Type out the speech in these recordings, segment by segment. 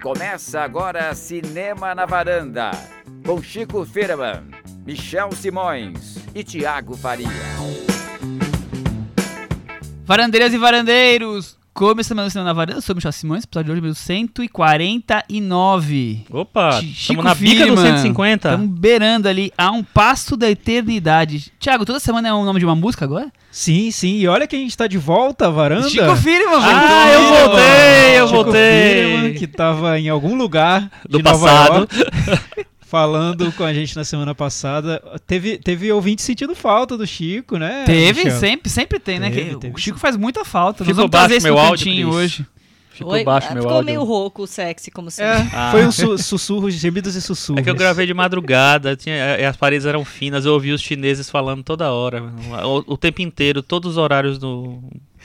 Começa agora Cinema na Varanda, com Chico Firman, Michel Simões e Tiago Faria. Varandeiras e varandeiros, começando o Cinema na Varanda, eu sou o Michel Simões, episódio de hoje, número 149. Opa, estamos na bica do 150. Estamos beirando ali a um passo da eternidade. Tiago, toda semana é o nome de uma música agora? Sim, sim. E olha quem está de volta, a varanda. Chico Firman, Ah, voltou. eu voltei, eu Chico voltei. Firman, que estava em algum lugar Do de Nova passado. Falando com a gente na semana passada. Teve, teve ouvinte sentindo falta do Chico, né? Teve, Michel? sempre, sempre tem, né? Teve, que teve o Chico faz muita falta. Ficou baixo meu áudio, hoje. Ficou Oi, baixo ah, meu ficou áudio. meio rouco, sexy, como sempre. É, Ah. foi um su sussurros, gemidos e sussurros. É que eu gravei de madrugada, tinha, e as paredes eram finas, eu ouvi os chineses falando toda hora, o, o tempo inteiro, todos os horários do...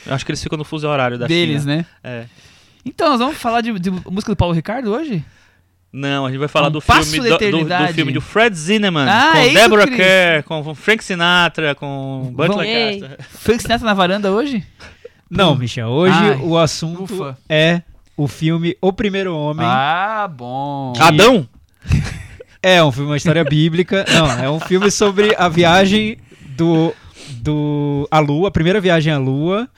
Acho que eles ficam no fuso horário da Deles, China. né? É. Então, nós vamos falar de, de música do Paulo Ricardo hoje? Não, a gente vai falar Um do filme do, do, do filme do Fred Zinnemann, Ah, é com isso, Deborah. Kerr, com Frank Sinatra, com Burt. Lancaster. Frank Sinatra na varanda hoje? Não, Michel. Hoje Ai, o assunto ufa. é o filme O Primeiro Homem. Ah, bom. Adão? É um filme, uma história bíblica. Não, é um filme sobre a viagem do. do a Lua, a primeira viagem à Lua.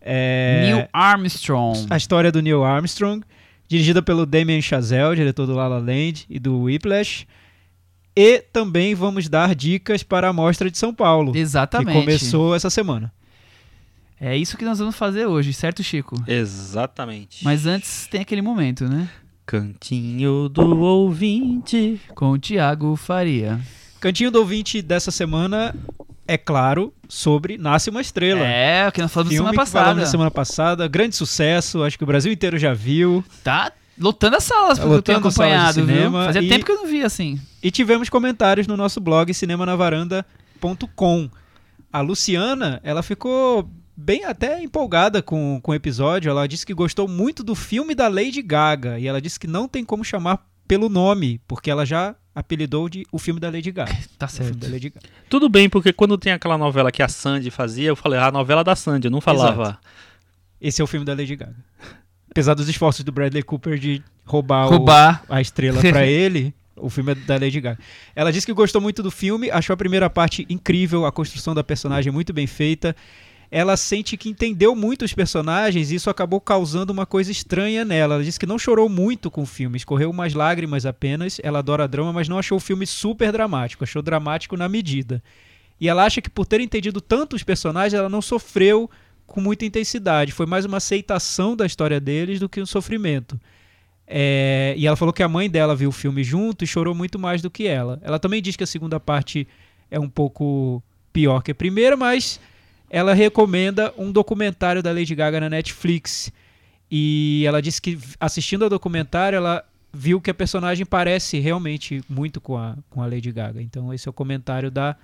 É, Neil Armstrong. a história do Neil Armstrong, dirigida pelo Damien Chazelle, diretor do La La Land e do Whiplash. E também vamos dar dicas para a Mostra de São Paulo, Exatamente. que começou essa semana. É isso que nós vamos fazer hoje, certo, Chico? Exatamente. Mas antes tem aquele momento, né? Cantinho do ouvinte. Com o Tiago Faria. Cantinho do ouvinte dessa semana é claro sobre Nasce uma Estrela. É, o que nós falamos Filme semana que falamos passada. na semana passada, grande sucesso, acho que o Brasil inteiro já viu. Tá lotando as salas, porque eu tenho Lotando salas de acompanhado, viu? cinema Fazia e- tempo que eu não via assim. E tivemos comentários no nosso blog cinemanavaranda.com. A Luciana, ela ficou bem até empolgada com, com o episódio. Ela disse que gostou muito do filme da Lady Gaga. E ela disse que não tem como chamar pelo nome, porque ela já apelidou de o filme da Lady Gaga. Tá O certo. Gaga. Tudo bem, porque quando tem aquela novela que a Sandy fazia, eu falei, ah, a novela da Sandy, eu não falava. Exato. Esse é o filme da Lady Gaga. Apesar dos esforços do Bradley Cooper de roubar, o- Roubar. a estrela pra ele, o filme é da Lady Gaga. Ela disse que gostou muito do filme, achou a primeira parte incrível, a construção da personagem muito bem feita. Ela sente que entendeu muito os personagens e isso acabou causando uma coisa estranha nela. Ela disse que não chorou muito com o filme, escorreu umas lágrimas apenas. Ela adora drama, mas não achou o filme super dramático, achou dramático na medida. E ela acha que por ter entendido tanto os personagens, ela não sofreu com muita intensidade. Foi mais uma aceitação da história deles do que um sofrimento. É, e ela falou que a mãe dela viu o filme junto e chorou muito mais do que ela. Ela também diz que a segunda parte é um pouco pior que a primeira, mas ela recomenda um documentário da Lady Gaga na Netflix. E ela disse que assistindo ao documentário, ela viu que a personagem parece realmente muito com a, com a Lady Gaga. Então esse é o comentário da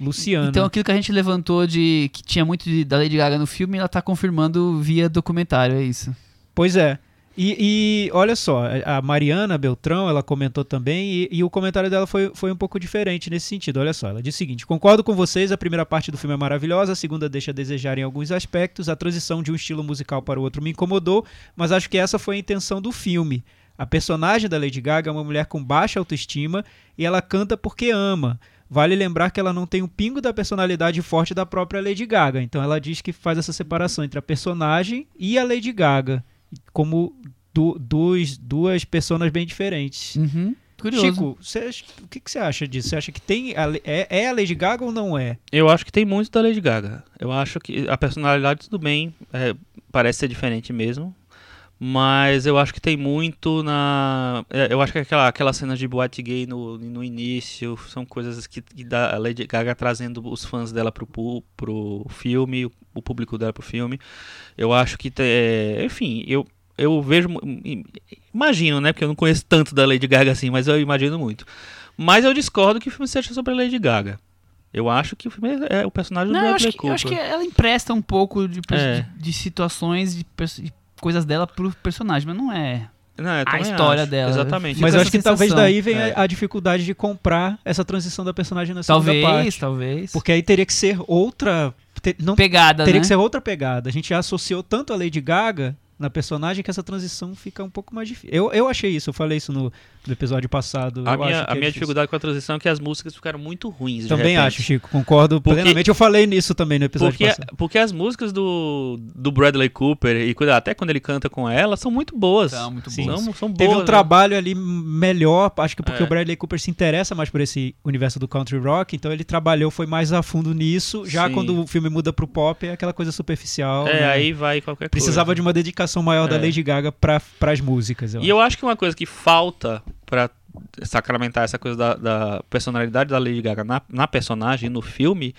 Luciana. Então aquilo que a gente levantou de que tinha muito de- da Lady Gaga no filme, ela tá confirmando via documentário, é isso. Pois é. E, e olha só, a Mariana Beltrão, ela comentou também, e, e o comentário dela foi, foi um pouco diferente nesse sentido. Olha só, ela disse o seguinte: concordo com vocês, a primeira parte do filme é maravilhosa, a segunda deixa a desejar em alguns aspectos, a transição de um estilo musical para o outro me incomodou, mas acho que essa foi a intenção do filme. A personagem da Lady Gaga é uma mulher com baixa autoestima e ela canta porque ama. Vale lembrar que ela não tem um pingo da personalidade forte da própria Lady Gaga. Então ela diz que faz essa separação entre a personagem e a Lady Gaga como du- dois, duas personas bem diferentes. Uhum. Curioso. Chico, acha- o que, você acha disso? Você acha que tem a é, é a Lady Gaga ou não é? Eu acho que tem muito da Lady Gaga. Eu acho que a personalidade, tudo bem, é, parece ser diferente mesmo. Mas eu acho que tem muito na. é, Eu acho que aquela, aquela cena de boate gay no, no início são coisas que, que dá a Lady Gaga trazendo os fãs dela pro, pro filme, o, o público dela pro filme. Eu acho que. te- é, enfim, eu, eu vejo. Imagino, né? Porque eu não conheço tanto da Lady Gaga assim, mas eu imagino muito. Mas eu discordo que o filme seja sobre a Lady Gaga. Eu acho que o filme é, é o personagem Não, do eu Bradley acho, que, eu acho que ela empresta um pouco de, É. de, de situações, de, de coisas dela pro personagem, mas não é. Não, a história acho. dela. Exatamente. Mas eu acho que talvez sensação. daí venha É. a dificuldade de comprar essa transição da personagem na segunda Talvez, parte. talvez. Porque aí teria que ser outra. te- não Pegada, teria né? que ser outra pegada. A gente já associou tanto a Lady Gaga na personagem que essa transição fica um pouco mais difícil. Eu, eu achei isso, eu falei isso no, no episódio passado. A eu minha, acho que a é minha dificuldade com a transição é que as músicas ficaram muito ruins. Também acho, Chico, concordo Porque- plenamente. Eu falei nisso também no episódio Porque, passado. porque as músicas do, do Bradley Cooper, e até quando ele canta com ela, são muito boas. São muito Sim. São, são boas. Teve um né? trabalho ali melhor, acho que porque É. o Bradley Cooper se interessa mais por esse universo do country rock, então ele trabalhou, foi mais a fundo nisso. Já Sim. quando o filme muda pro pop, é aquela coisa superficial. É, né? aí vai qualquer Precisava coisa. de uma dedicação maior da É. Lady Gaga para as músicas. Eu E eu acho que uma coisa que falta pra sacramentar essa coisa da, da personalidade da Lady Gaga na, na personagem, no filme,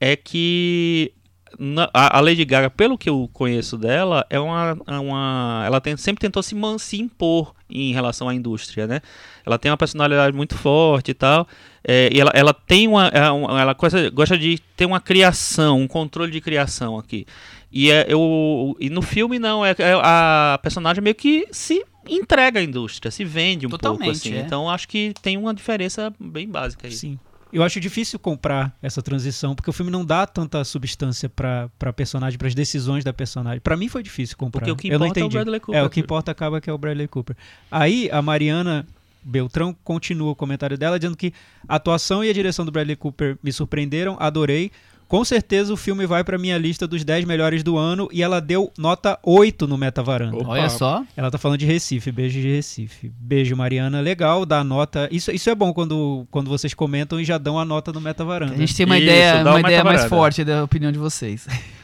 é que na- a, a Lady Gaga, pelo que eu conheço dela, é uma. é uma ela tem- sempre tentou se, man- se impor em relação à indústria, né? Ela tem uma personalidade muito forte e tal. é, e ela, ela tem uma. é Ela gosta, gosta de ter uma criação, um controle de criação aqui. E, é, eu, e no filme, não. É, é a personagem meio que se entrega à indústria, se vende um pouco Totalmente, assim. é. Então acho que tem uma diferença bem básica aí. Sim. Eu acho difícil comprar essa transição, porque o filme não dá tanta substância pra pra personagem, pras decisões da personagem. Pra mim foi difícil comprar. Porque o que importa é o. Bradley Cooper. É, o que importa acaba que é o Bradley Cooper. Aí a Mariana Beltrão continua o comentário dela dizendo que a atuação e a direção do Bradley Cooper me surpreenderam, adorei. Com certeza o filme vai pra minha lista dos 10 melhores do ano e ela deu nota 8 no Meta Varanda. Opa. Olha só. Ela tá falando de Recife, beijo de Recife. Beijo, Mariana. Legal, dá nota. Isso, isso é bom quando, quando vocês comentam e já dão a nota no Meta Varanda. A gente tem uma Isso, ideia, dá uma uma ideia mais metavaranda. forte da opinião de vocês.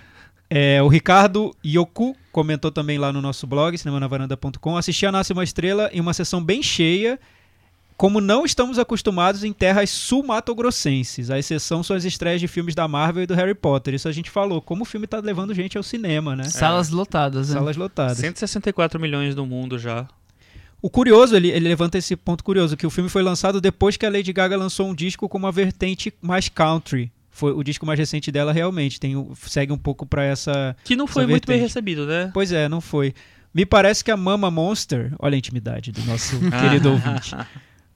É, o Ricardo Yoku comentou também lá no nosso blog, cinemanavaranda.com. Assisti a Nasce uma Estrela em uma sessão bem cheia, como não estamos acostumados em terras sul-mato-grossenses. A exceção são as estreias de filmes da Marvel e do Harry Potter. Isso a gente falou. Como o filme tá levando gente ao cinema, né? Salas lotadas, né? Salas lotadas. 164 milhões no mundo já. O curioso, ele, ele levanta esse ponto curioso, que o filme foi lançado depois que a Lady Gaga lançou um disco com uma vertente mais country. Foi o disco mais recente dela realmente, tem, segue um pouco pra essa... Que não foi muito bem recebido, né? Pois é, não foi. Me parece que a Mama Monster, olha a intimidade do nosso querido ouvinte,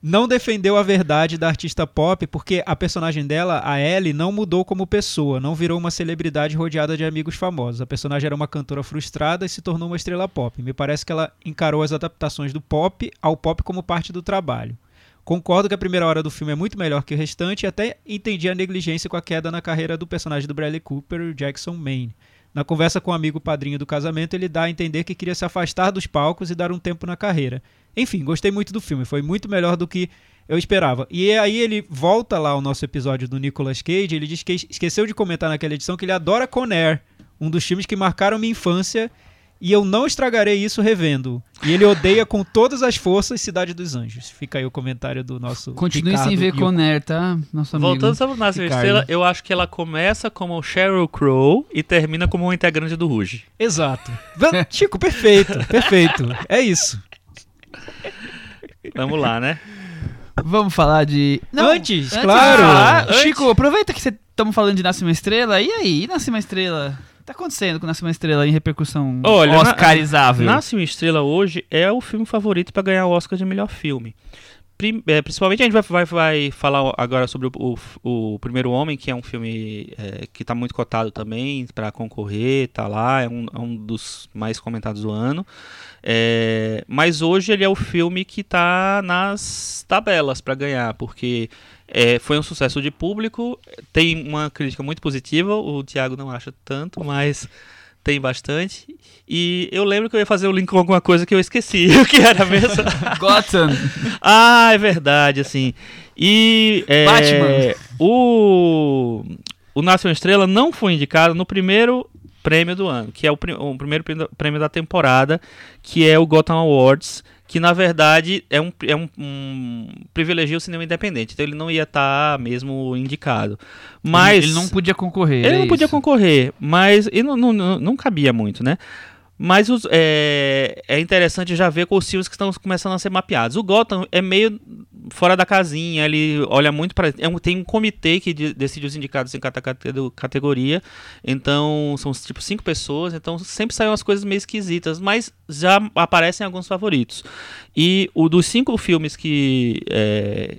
não defendeu a verdade da artista pop porque a personagem dela, a Ellie, não mudou como pessoa, não virou uma celebridade rodeada de amigos famosos. A personagem era uma cantora frustrada e se tornou uma estrela pop. Me parece que ela encarou as adaptações do pop ao pop como parte do trabalho. Concordo que a primeira hora do filme é muito melhor que o restante e até entendi a negligência com a queda na carreira do personagem do Bradley Cooper, Jackson Maine. Na conversa com o amigo padrinho do casamento, ele dá a entender que queria se afastar dos palcos e dar um tempo na carreira. Enfim, gostei muito do filme, foi muito melhor do que eu esperava. E aí ele volta lá ao nosso episódio do Nicolas Cage, ele diz que esqueceu de comentar naquela edição que ele adora Conair, um dos filmes que marcaram minha infância, e eu não estragarei isso revendo. E ele odeia com todas as forças Cidade dos Anjos. Fica aí o comentário do nosso Continue Ricardo sem ver Yoko. Conner, tá? Nosso amigo. Voltando sobre o Nasce. Estrela, eu acho que ela começa como Sheryl Crow e termina como um integrante do Ruge. Exato. Chico, perfeito, perfeito. É isso. Vamos lá, né? Vamos falar de. Antes, de claro. falar, Antes. Chico, aproveita que estamos falando de Nasce uma Estrela. E aí, Nasce uma Estrela? Tá acontecendo com Nasce uma Estrela em repercussão Olha, na- oscarizável? Nasce uma Estrela hoje é o filme favorito para ganhar o Oscar de melhor filme. Prim- é, principalmente a gente vai, vai, vai falar agora sobre o, o, o Primeiro Homem, que é um filme é, que está muito cotado também para concorrer, tá lá, é um, é um dos mais comentados do ano. É, mas hoje ele é o filme que está nas tabelas para ganhar, porque é, foi um sucesso de público, tem uma crítica muito positiva, o Thiago não acha tanto, mas tem bastante. E eu lembro que eu ia fazer o link com alguma coisa que eu esqueci, o que era mesmo. Gotham. ah, é verdade, assim. E é, Batman. o o Nasce uma Estrela não foi indicado no primeiro prêmio do ano, que é o, pri- o primeiro prêmio da temporada, que é o Gotham Awards, que na verdade é um, é um, um privilegia o cinema independente, então ele não ia estar mesmo indicado. Mas Ele não podia concorrer. ele é não podia isso. concorrer, mas e não, não, não, não cabia muito, né? Mas os- é, é interessante já ver com os filmes que estão começando a ser mapeados. O Gotham é meio fora da casinha, ele olha muito para. tem um comitê que de- decide os indicados em cada cate- categoria. Então, são tipo cinco pessoas, então sempre saem umas coisas meio esquisitas, mas já aparecem alguns favoritos. E o dos cinco filmes que é,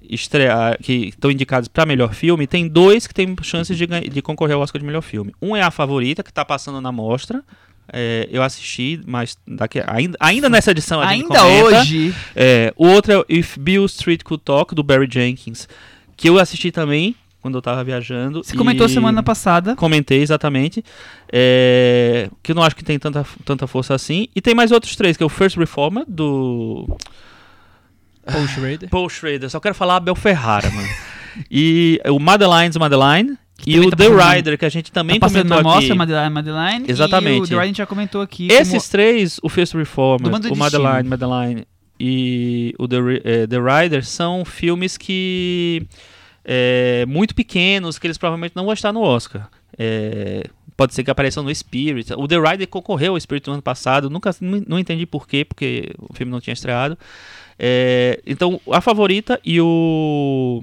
que estão indicados para melhor filme, tem dois que têm chances de, de concorrer ao Oscar de melhor filme. Um é a favorita, que está passando na mostra, É, eu assisti, mas daqui, ainda, ainda nessa edição a gente Ainda comenta. hoje. É, o outro é o If Bill Street Could Talk, do Barry Jenkins, que eu assisti também quando eu tava viajando. Você comentou semana passada. Comentei, exatamente. É, que eu não acho que tem tanta, tanta força assim. E tem mais outros três, que é o First Reformer, do Paul Schrader. Paul Schrader. Só quero falar Abel Ferrara, mano. E o Madeline's Madeline. E o tá The Rider, que a gente também tá comentou na mostra, aqui. Madeline, Madeline. Exatamente. o The Riding já comentou aqui. Esses três, o First Reformer, o Madeline. Madeline e o The, eh, The Rider são filmes que é, muito pequenos, que eles provavelmente não vão estar no Oscar. É, pode ser que apareçam no Spirit. O The Rider concorreu ao Spirit no ano passado, nunca não, entendi por quê, porque o filme não tinha estreado. É, então, a favorita e o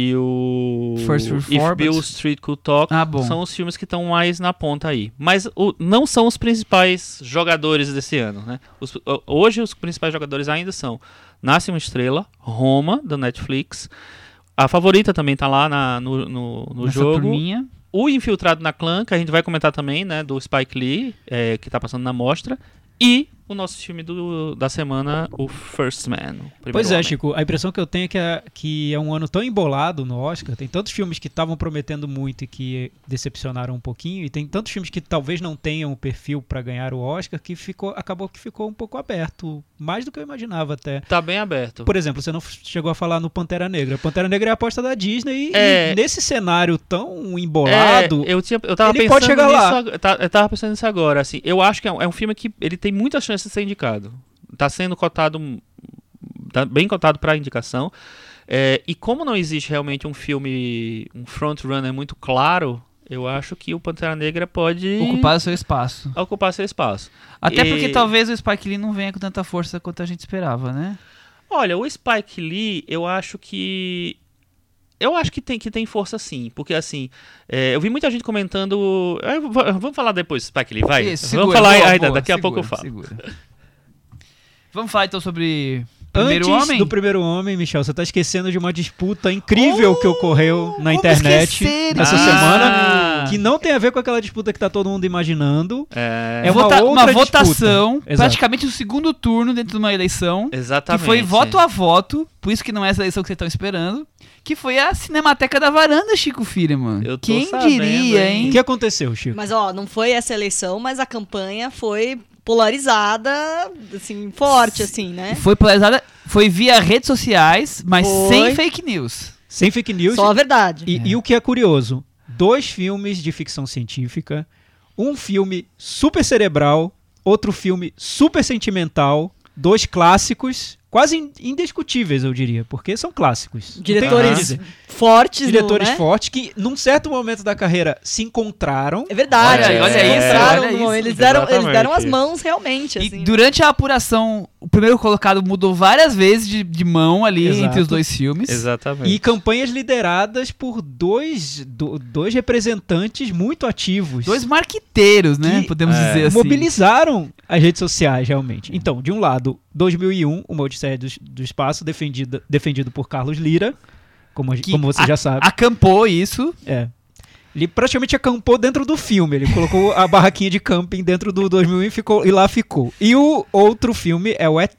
e o First If. Bill Street Could Talk Ah, são os filmes que estão mais na ponta aí. Mas o- não são os principais jogadores desse ano, né? Os- hoje os principais jogadores ainda são Nasce uma Estrela, Roma, da Netflix. A favorita também tá lá na- no, no, no jogo. turminha. O Infiltrado na Clã, que a gente vai comentar também, né? Do Spike Lee, é, que tá passando na mostra. E o nosso filme do- da semana, o First Man. o Pois é, Homem. Chico, a impressão que eu tenho é que é, que é um ano tão embolado no Oscar, tem tantos filmes que estavam prometendo muito e que decepcionaram um pouquinho, e tem tantos filmes que talvez não tenham o perfil para ganhar o Oscar, que ficou, acabou que ficou um pouco aberto, mais do que eu imaginava até. Tá bem aberto. Por exemplo, você não chegou a falar no Pantera Negra. Pantera Negra é a aposta da Disney, É. e nesse cenário tão embolado, É, eu, tinha, eu tava ele pensando pode chegar nisso lá. Eu tava pensando nisso agora, assim. Eu acho que é um, é um filme que ele tem muitas chances de ser indicado. Tá sendo cotado, tá bem cotado pra indicação. É, e como não existe realmente um filme, um frontrunner muito claro, eu acho que o Pantera Negra pode Ocupar seu espaço. ocupar seu espaço. Até E- porque talvez o Spike Lee não venha com tanta força quanto a gente esperava, né? Olha, o Spike Lee, eu acho que. Eu acho que tem, que tem força sim, porque assim, é, eu vi muita gente comentando. é, vamos falar depois, Spike Lee, vai. Isso, vamos segura, falar boa, ainda, boa, daqui a segura, pouco eu falo. segura. Vamos falar então sobre Primeiro Antes Homem? do primeiro homem, Michel, você tá esquecendo de uma disputa incrível que ocorreu na como internet esquecer essa disso? semana, Ah. Que não tem a ver com aquela disputa que tá todo mundo imaginando. É, É uma Vota- outra votação, disputa. Exato. praticamente o segundo turno dentro de uma eleição, exatamente. que foi voto a voto, por isso que não é essa eleição que vocês estão esperando, que foi a Cinemateca da Varanda, Chico Firman. Eu tô Quem sabendo, diria, hein? O que aconteceu, Chico? Mas, ó, não foi essa eleição, mas a campanha foi polarizada, assim, forte, assim, né? Foi polarizada, foi via redes sociais, mas Foi. sem fake news. Sem fake news. Só a verdade. E, e o que é curioso, dois filmes de ficção científica, um filme super cerebral, outro filme super sentimental, dois clássicos, quase in- indiscutíveis, eu diria, porque são clássicos. Diretores fortes, no- Diretores né? fortes que, num certo momento da carreira, se encontraram. É verdade. Olha olha eles isso, encontraram olha no isso. momento, Eles deram, eles deram as mãos realmente, E assim. durante a apuração, o primeiro colocado mudou várias vezes de, de mão ali Exato. entre os dois filmes. Exatamente. E campanhas lideradas por dois, do- dois representantes muito ativos. Dois marqueteiros, né? Podemos é, dizer assim. mobilizaram as redes sociais, realmente. Então, de um lado, 2001, uma Odisseia do, do Espaço, defendido, defendido por Carlos Lira, como, a Que como você a- já sabe. Acampou isso. É. Ele praticamente acampou dentro do filme. Ele colocou a barraquinha de camping dentro do 2001 e, ficou, e lá ficou. E o outro filme é o ET,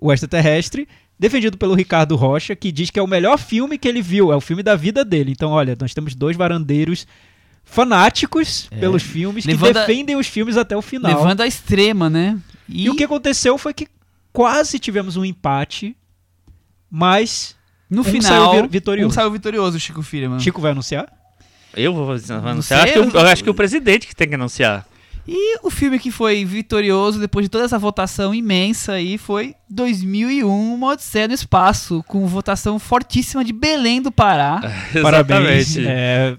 o extraterrestre, defendido pelo Ricardo Rocha, que diz que é o melhor filme que ele viu, é o filme da vida dele. Então, olha, nós temos dois varandeiros fanáticos pelos filmes que Levando a- defendem os filmes até o final. Levando à extrema, né? E, E o que aconteceu foi que quase tivemos um empate, mas no um final, saiu vi- vitorioso. um saiu vitorioso, Chico Firman. Chico vai anunciar? Eu vou anunciar. acho, que eu- eu acho que o presidente que tem que anunciar. E o filme que foi vitorioso depois de toda essa votação imensa aí foi 2001, Uma Odisseia no Espaço, com votação fortíssima de Belém do Pará. Parabéns. Exatamente. É,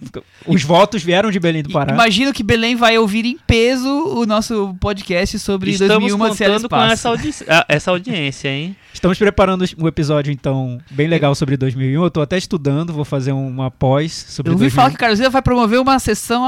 os votos vieram de Belém do Pará. Imagino que Belém vai ouvir em peso o nosso podcast sobre Estamos 2001, Uma Odisseia no contando com Espaço. essa, audi essa audiência, hein? Estamos preparando um episódio, então, bem legal sobre 2001. Eu tô até estudando, vou fazer uma pós sobre Eu ouvi 2001. falar que o Carlos vai promover uma sessão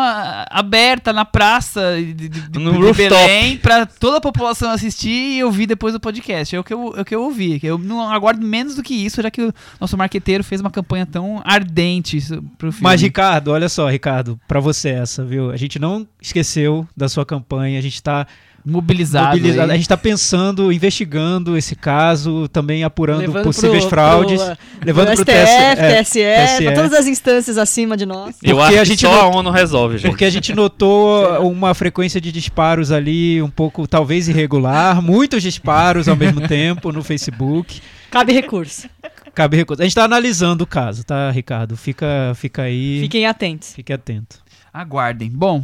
aberta na praça de, de, No de rooftop. Belém pra toda a população assistir e ouvir depois do podcast. É o que eu, é o que eu ouvi. Eu não aguardo menos do que isso, já que o nosso marqueteiro fez uma campanha tão ardente pro filme. Mas, Ricardo, olha só, Ricardo, pra você essa, viu? A gente não esqueceu da sua campanha, a gente tá mobilizado. mobilizado, aí. a gente tá pensando, investigando esse caso, também apurando Levando possíveis pro- fraudes, pro, levando pro pro STF, TSE, TSE, TSE. pra todas as instâncias acima de nós. Eu Porque acho a que gente só não- a ONU resolve, gente. Porque a gente notou uma frequência de disparos ali um pouco, talvez irregular, muitos disparos ao mesmo tempo no Facebook. Cabe recurso. Cabe recurso. A gente tá analisando o caso, tá, Ricardo? Fica, fica aí, Fiquem atentos. fique atento. Aguardem. Bom,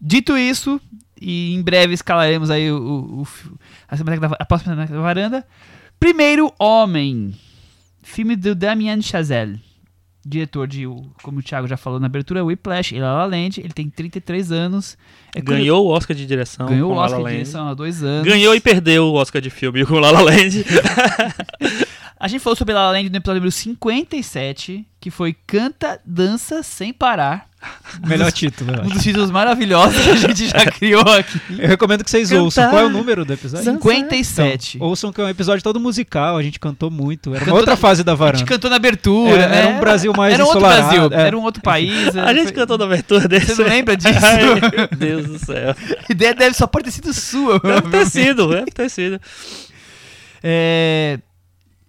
dito isso, e em breve escalaremos aí o, o, o a, semana da, a próxima semana da varanda. Primeiro Homem, filme do Damien Chazelle, diretor de, como o Thiago já falou na abertura, Whiplash e La La Land. Ele tem 33 anos. É Ganhou o Oscar de direção. ganhou o com La La Oscar de direção há dois anos. Ganhou e perdeu o Oscar de filme com La La Land. A gente falou sobre La La Land no episódio número 57, que foi Canta, Dança Sem Parar. Melhor título, Um dos títulos maravilhosos que a gente já criou aqui. Eu recomendo que vocês Cantar. ouçam. Qual é o número do episódio? 57. Então, ouçam que é um episódio todo musical, a gente cantou muito. Era uma Cantou outra na- fada da A gente varanda. cantou na abertura, Era- né? era um Brasil mais Era um outro Brasil, é. era um outro país. A gente foi- cantou na abertura desse. Você não lembra disso? Ai, meu Deus do céu. A ideia deve só pode ter sido sua. Deve ter sido, deve ter sido. É,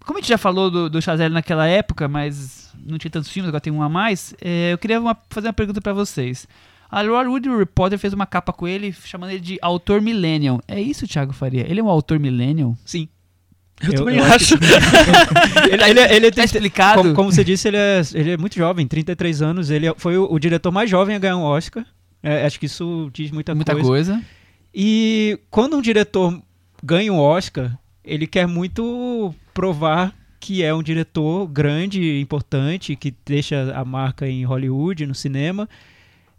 Como a gente já falou do, do Chazelle naquela época, mas não tinha tantos filmes, agora tem um a mais, é, eu queria uma- fazer uma pergunta pra vocês. A Hollywood Reporter fez uma capa com ele, chamando ele de autor millennial. É isso, Thiago Faria? Ele é um autor millennial? Sim. Eu, Eu- também eu acho. ele, ele, ele Tá tem- explicado? como, como você disse, ele é, ele é muito jovem, 33 anos. Ele é- foi o, o diretor mais jovem a ganhar um Oscar. É, acho que isso diz muita, Muita coisa. coisa. E quando um diretor ganha um Oscar, ele quer muito provar que é um diretor grande, importante, que deixa a marca em Hollywood, no cinema.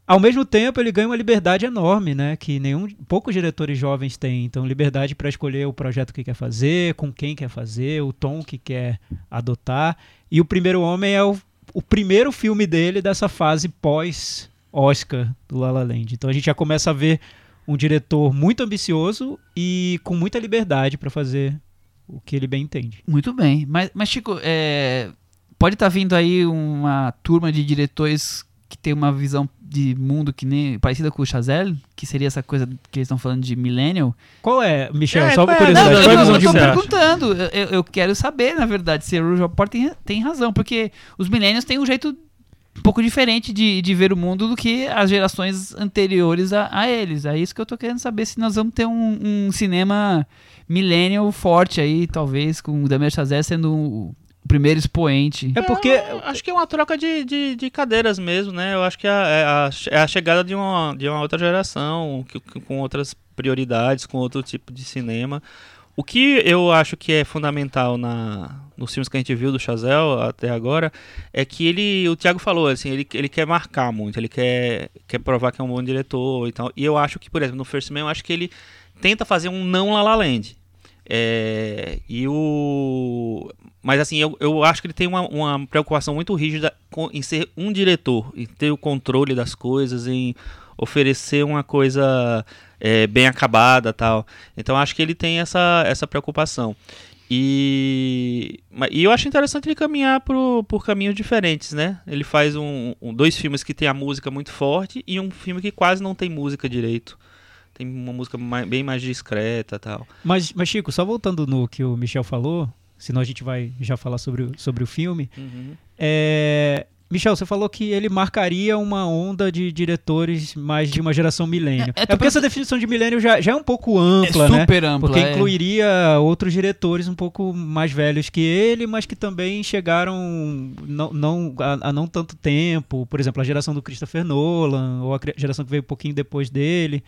Ao mesmo tempo, ele ganha uma liberdade enorme, né? Que nenhum, poucos diretores jovens têm. Então, liberdade para escolher o projeto que quer fazer, com quem quer fazer, o tom que quer adotar. E o Primeiro Homem é o, o primeiro filme dele dessa fase pós-Oscar do La La Land. Então, a gente já começa a ver um diretor muito ambicioso e com muita liberdade para fazer o que ele bem entende. Muito bem. Mas, mas Chico, é, pode estar vindo aí uma turma de diretores que tem uma visão de mundo que nem parecida com o Chazelle, que seria essa coisa que eles estão falando de millennial. Qual é, Michel? É, só uma é? Não, curiosidade. eu, qual é a eu, visão eu tô você acha? perguntando. Eu, eu- eu quero saber, na verdade, se o Report tem, tem razão, porque os millennials têm um jeito um pouco diferente de, de ver o mundo do que as gerações anteriores a, a eles. É isso que eu tô querendo saber se nós vamos ter um, um cinema millennial forte aí, talvez, com o Damien Chazelle sendo o, primeiro expoente. É porque Eu acho que é uma troca de, de, de cadeiras mesmo, né? Eu acho que é a, é a, é chegada de uma, de uma outra geração, com outras prioridades, com outro tipo de cinema. O que eu acho que é fundamental na, nos filmes que a gente viu do Chazelle até agora é que ele, o Thiago falou, assim, ele, ele quer marcar muito, ele quer, quer provar que é um bom diretor e tal. E eu acho que, por exemplo, no First Man, eu acho que ele tenta fazer um não La La Land. É, e o mas assim eu, eu acho que ele tem uma, uma preocupação muito rígida com- em ser um diretor em ter o controle das coisas em oferecer uma coisa é, bem acabada tal então acho que ele tem essa essa preocupação e, e eu acho interessante ele caminhar por, por caminhos diferentes, né? Ele faz um, um- dois filmes que tem a música muito forte e um filme que quase não tem música direito. Tem uma música mai- bem mais discreta tal. Mas, mas, Chico, só voltando no que o Michel falou, senão a gente vai já falar sobre o, sobre o filme. É, Michel, você falou que ele marcaria uma onda de diretores mais de uma geração milênio. É, é, É, porque pensando- essa definição de milênio já, já é um pouco ampla, é né? super ampla. Porque é. incluiria outros diretores um pouco mais velhos que ele, mas que também chegaram não, não, há, há não tanto tempo. Por exemplo, a geração do Christopher Nolan, ou a geração que veio um pouquinho depois dele.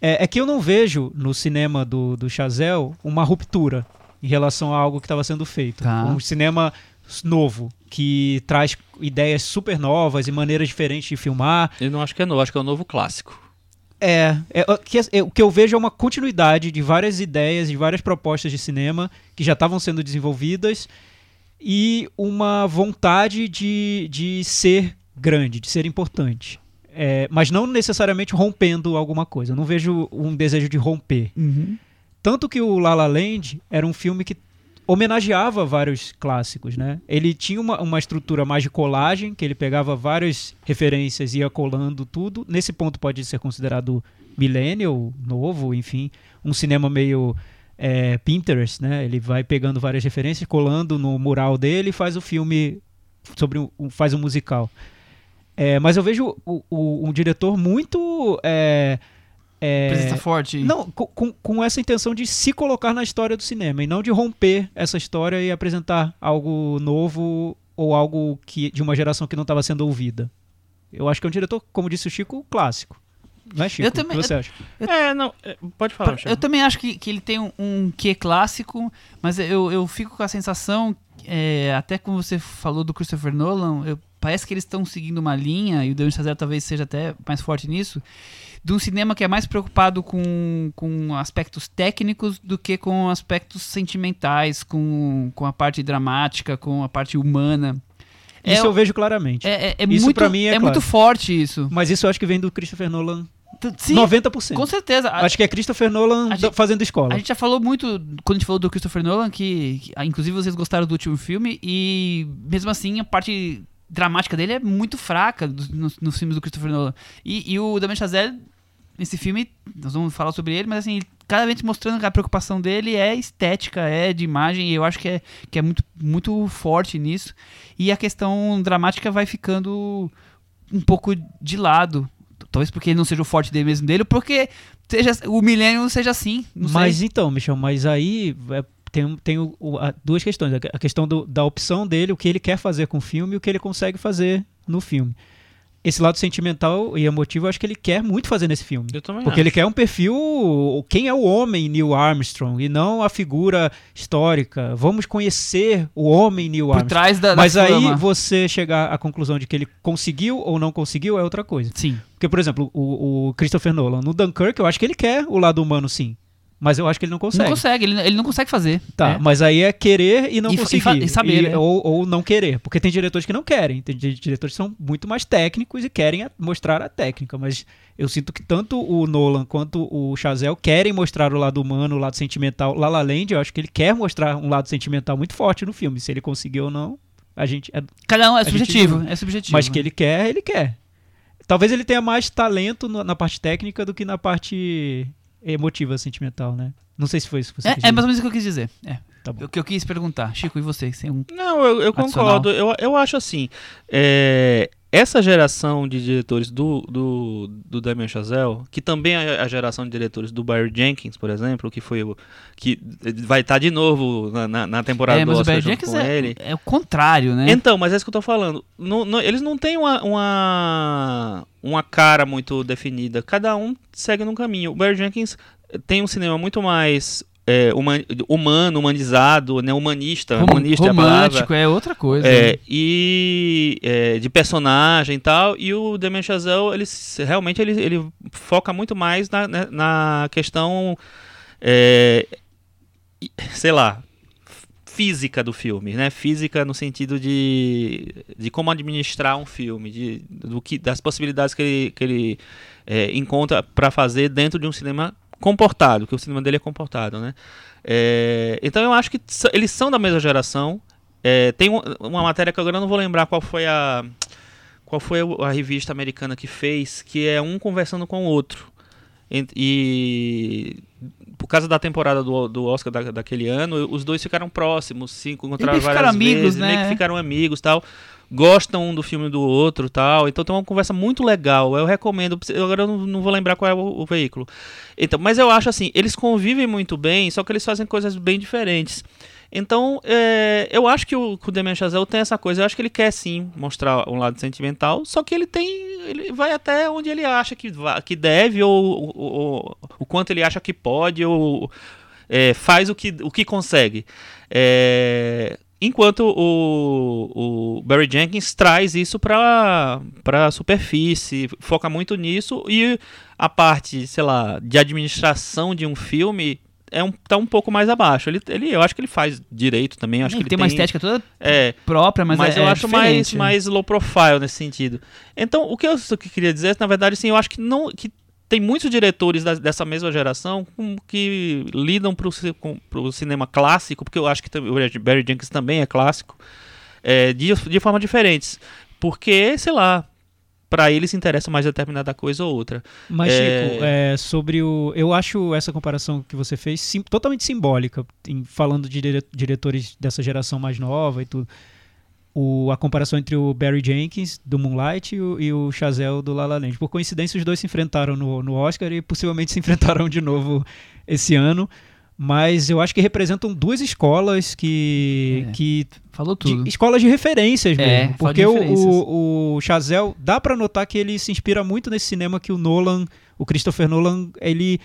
É, é que eu não vejo no cinema do, do Chazelle uma ruptura em relação a algo que estava sendo feito. Tá. Um cinema novo, que traz ideias super novas e maneiras diferentes de filmar. Eu não acho que é novo, acho que é um novo clássico. É, é, o que, é, o que eu vejo é uma continuidade de várias ideias, de várias propostas de cinema que já estavam sendo desenvolvidas e uma vontade de, de ser grande, de ser importante. É, mas não necessariamente rompendo alguma coisa. Eu não vejo um desejo de romper. Tanto que o La La Land era um filme que homenageava vários clássicos, né? Ele tinha uma, uma estrutura mais de colagem, que ele pegava várias referências e ia colando tudo. Nesse ponto pode ser considerado millennial, novo, enfim, um cinema meio é, Pinterest, né? Ele vai pegando várias referências, colando no mural dele e faz o filme sobre um- faz um musical. É, mas eu vejo o- o- um diretor muito é, é, Presença forte. não, com- com, essa intenção de se colocar na história do cinema e não de romper essa história e apresentar algo novo ou algo que de uma geração que não estava sendo ouvida. Eu acho que é um diretor, como disse o Chico, clássico. Não é, Chico? Eu também- o que você acha? É, não. é, Pode falar, Eu Michel. também acho que, que ele tem um, um quê clássico, mas eu, eu fico com a sensação, é, até como você falou do Christopher Nolan, eu- parece que eles estão seguindo uma linha, e o Damien Chazelle talvez seja até mais forte nisso, de um cinema que é mais preocupado com, com aspectos técnicos do que com aspectos sentimentais, com, com a parte dramática, com a parte humana. É, Isso eu vejo claramente. é, é, é isso muito, pra mim é é muito claro. forte isso. Mas isso eu acho que vem do Christopher Nolan. Sim, 90%. com certeza. Acho que é Christopher Nolan gente- fazendo escola. A gente já falou muito, quando a gente falou do Christopher Nolan, que, que, ah, inclusive vocês gostaram do último filme, e mesmo assim a parte dramática dele é muito fraca dos- nos, nos filmes do Christopher Nolan. E, e o Damien Chazelle, nesse filme, nós vamos falar sobre ele, mas assim, cada vez mostrando que a preocupação dele é estética, é de imagem, e eu acho que é, que é muito, muito forte nisso. E a questão dramática vai ficando um pouco de lado. Talvez porque ele não seja o forte dele mesmo dele, porque seja, o Millennium seja assim. Mas sei. então, Michel, mas aí é, tem, tem o- o- a- duas questões. A a questão do- da opção dele, o que ele quer fazer com o filme e o que ele consegue fazer no filme. Esse lado sentimental e emotivo, eu acho que ele quer muito fazer nesse filme. Eu também Porque acho. ele quer um perfil. Quem é o homem Neil Armstrong e não a figura histórica. Vamos conhecer o homem Neil por Armstrong. trás da, da Mas aí você chegar à conclusão de que ele conseguiu ou não conseguiu é outra coisa. Sim. Porque, por exemplo, o, o Christopher Nolan, no Dunkirk, eu acho que ele quer o lado humano, sim. Mas eu acho que ele não consegue. Não consegue, ele, ele não consegue fazer. Tá, É. mas aí é querer e não E e conseguir. fa- e saber, né? ou, ou não querer. Porque tem diretores que não querem. Tem di- diretores que são muito mais técnicos e querem a- mostrar a técnica. Mas eu sinto que tanto o Nolan quanto o Chazelle querem mostrar o lado humano, o lado sentimental. La La Land, eu acho que ele quer mostrar um lado sentimental muito forte no filme. Se ele conseguir ou não, a gente... É, Cada um é subjetivo, é subjetivo. mas que ele quer, ele quer. Talvez ele tenha mais talento na parte técnica do que na parte emotiva, sentimental, né? Não sei se foi isso que você É, quis é mais ou menos o que eu quis dizer. É. Tá bom. O que eu quis perguntar. Chico, e você? É um- Não, eu, eu concordo. Eu, eu acho assim. é, essa geração de diretores do, do, do Damien Chazelle, que também é a geração de diretores do Barry Jenkins, por exemplo, que foi o. que vai estar de novo na, na, na temporada É, do mas o Oscar Barry junto Jenkins com é, ele. é o contrário, né? Então, mas é isso que eu tô falando. Não- não- eles não têm uma, uma, uma cara muito definida. Cada um segue num caminho. O Barry Jenkins tem um cinema muito mais é, human- humano, humanizado, né? humanista. Rom- humanista é romântico, é outra coisa. É, né? e é, de personagem e tal, e o Damien Chazelle, ele realmente ele, ele foca muito mais na, né, na questão, é, sei lá, física do filme, né? Física no sentido de, de como administrar um filme, de, do que, das possibilidades que ele, que ele é, encontra para fazer dentro de um cinema comportado, que o cinema dele é comportado, né? É, então eu acho que eles são da mesma geração, é, tem um- uma matéria que agora eu não vou lembrar qual foi a qual foi a revista americana que fez, que é um conversando com o outro. Ent- E por causa da temporada do, do Oscar da- daquele ano, os dois ficaram próximos, se encontraram várias amigos, vezes, né? meio que ficaram amigos, tal. Gostam um do filme do outro, tal. Então tem uma conversa muito legal. Eu recomendo. Agora eu não, não vou lembrar qual é o, o veículo. Então, mas eu acho assim, eles convivem muito bem, só que eles fazem coisas bem diferentes. Então, é, eu acho que o, o Damien Chazelle tem essa coisa. Eu acho que ele quer sim mostrar um lado sentimental, só que ele tem, ele vai até onde ele acha que, que deve ou, ou- ou- o quanto ele acha que pode ou é, faz o que, o que consegue. É, enquanto o, o Barry Jenkins traz isso para a superfície, foca muito nisso e a parte, sei lá, de administração de um filme é um, tá um pouco mais abaixo. Ele, ele, eu acho que ele faz direito também. Acho Ele que ele tem uma estética toda É, própria, mas, mas, é, eu é acho mais, diferente. mais low profile nesse sentido. Então, o que eu só que queria dizer, na verdade, assim, eu acho que não que tem muitos diretores da- dessa mesma geração que lidam para o cinema clássico, porque eu acho que o Barry Jenkins também é clássico, é, de, de forma diferentes. Porque, sei lá, para eles interessa mais determinada coisa ou outra. Mas, É. Chico, é, sobre o. Eu acho essa comparação que você fez sim- totalmente simbólica, em- falando de dire- diretores dessa geração mais nova e tudo. O, a comparação entre o Barry Jenkins, do Moonlight, e o, e o Chazelle, do La La Land. Por coincidência, os dois se enfrentaram no, no Oscar e possivelmente se enfrentarão de novo esse ano. Mas eu acho que representam duas escolas que. É. que Falou de- tudo. escolas de referências É, mesmo. fala Porque de o, referências. o, o Chazelle, dá pra notar que ele se inspira muito nesse cinema que o Nolan, o Christopher Nolan, ele,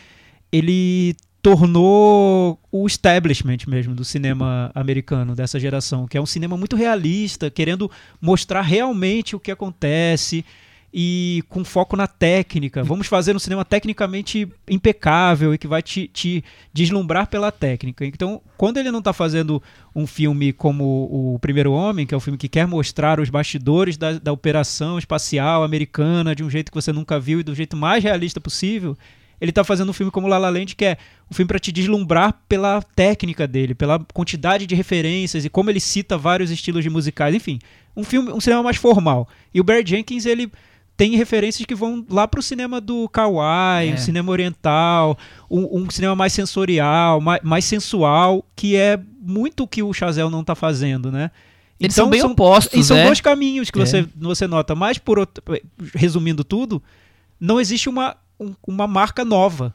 ele tornou o establishment mesmo do cinema americano dessa geração, que é um cinema muito realista, querendo mostrar realmente o que acontece e com foco na técnica. Vamos fazer um cinema tecnicamente impecável e que vai te, te deslumbrar pela técnica. Então, quando ele não está fazendo um filme como O Primeiro Homem, que é um filme que quer mostrar os bastidores da, da operação espacial americana de um jeito que você nunca viu e do jeito mais realista possível, ele está fazendo um filme como La La Land, que é um filme para te deslumbrar pela técnica dele, pela quantidade de referências e como ele cita vários estilos de musicais, enfim, um filme, um cinema mais formal. E o Barry Jenkins, ele tem referências que vão lá pro cinema do kawaii, É. um cinema oriental, um, um cinema mais sensorial, mais, mais sensual, que é muito o que o Chazelle não tá fazendo, né? Eles são bem opostos, E são dois caminhos que É. você, você nota. Mas, por outro, resumindo tudo, não existe uma, um- uma marca nova.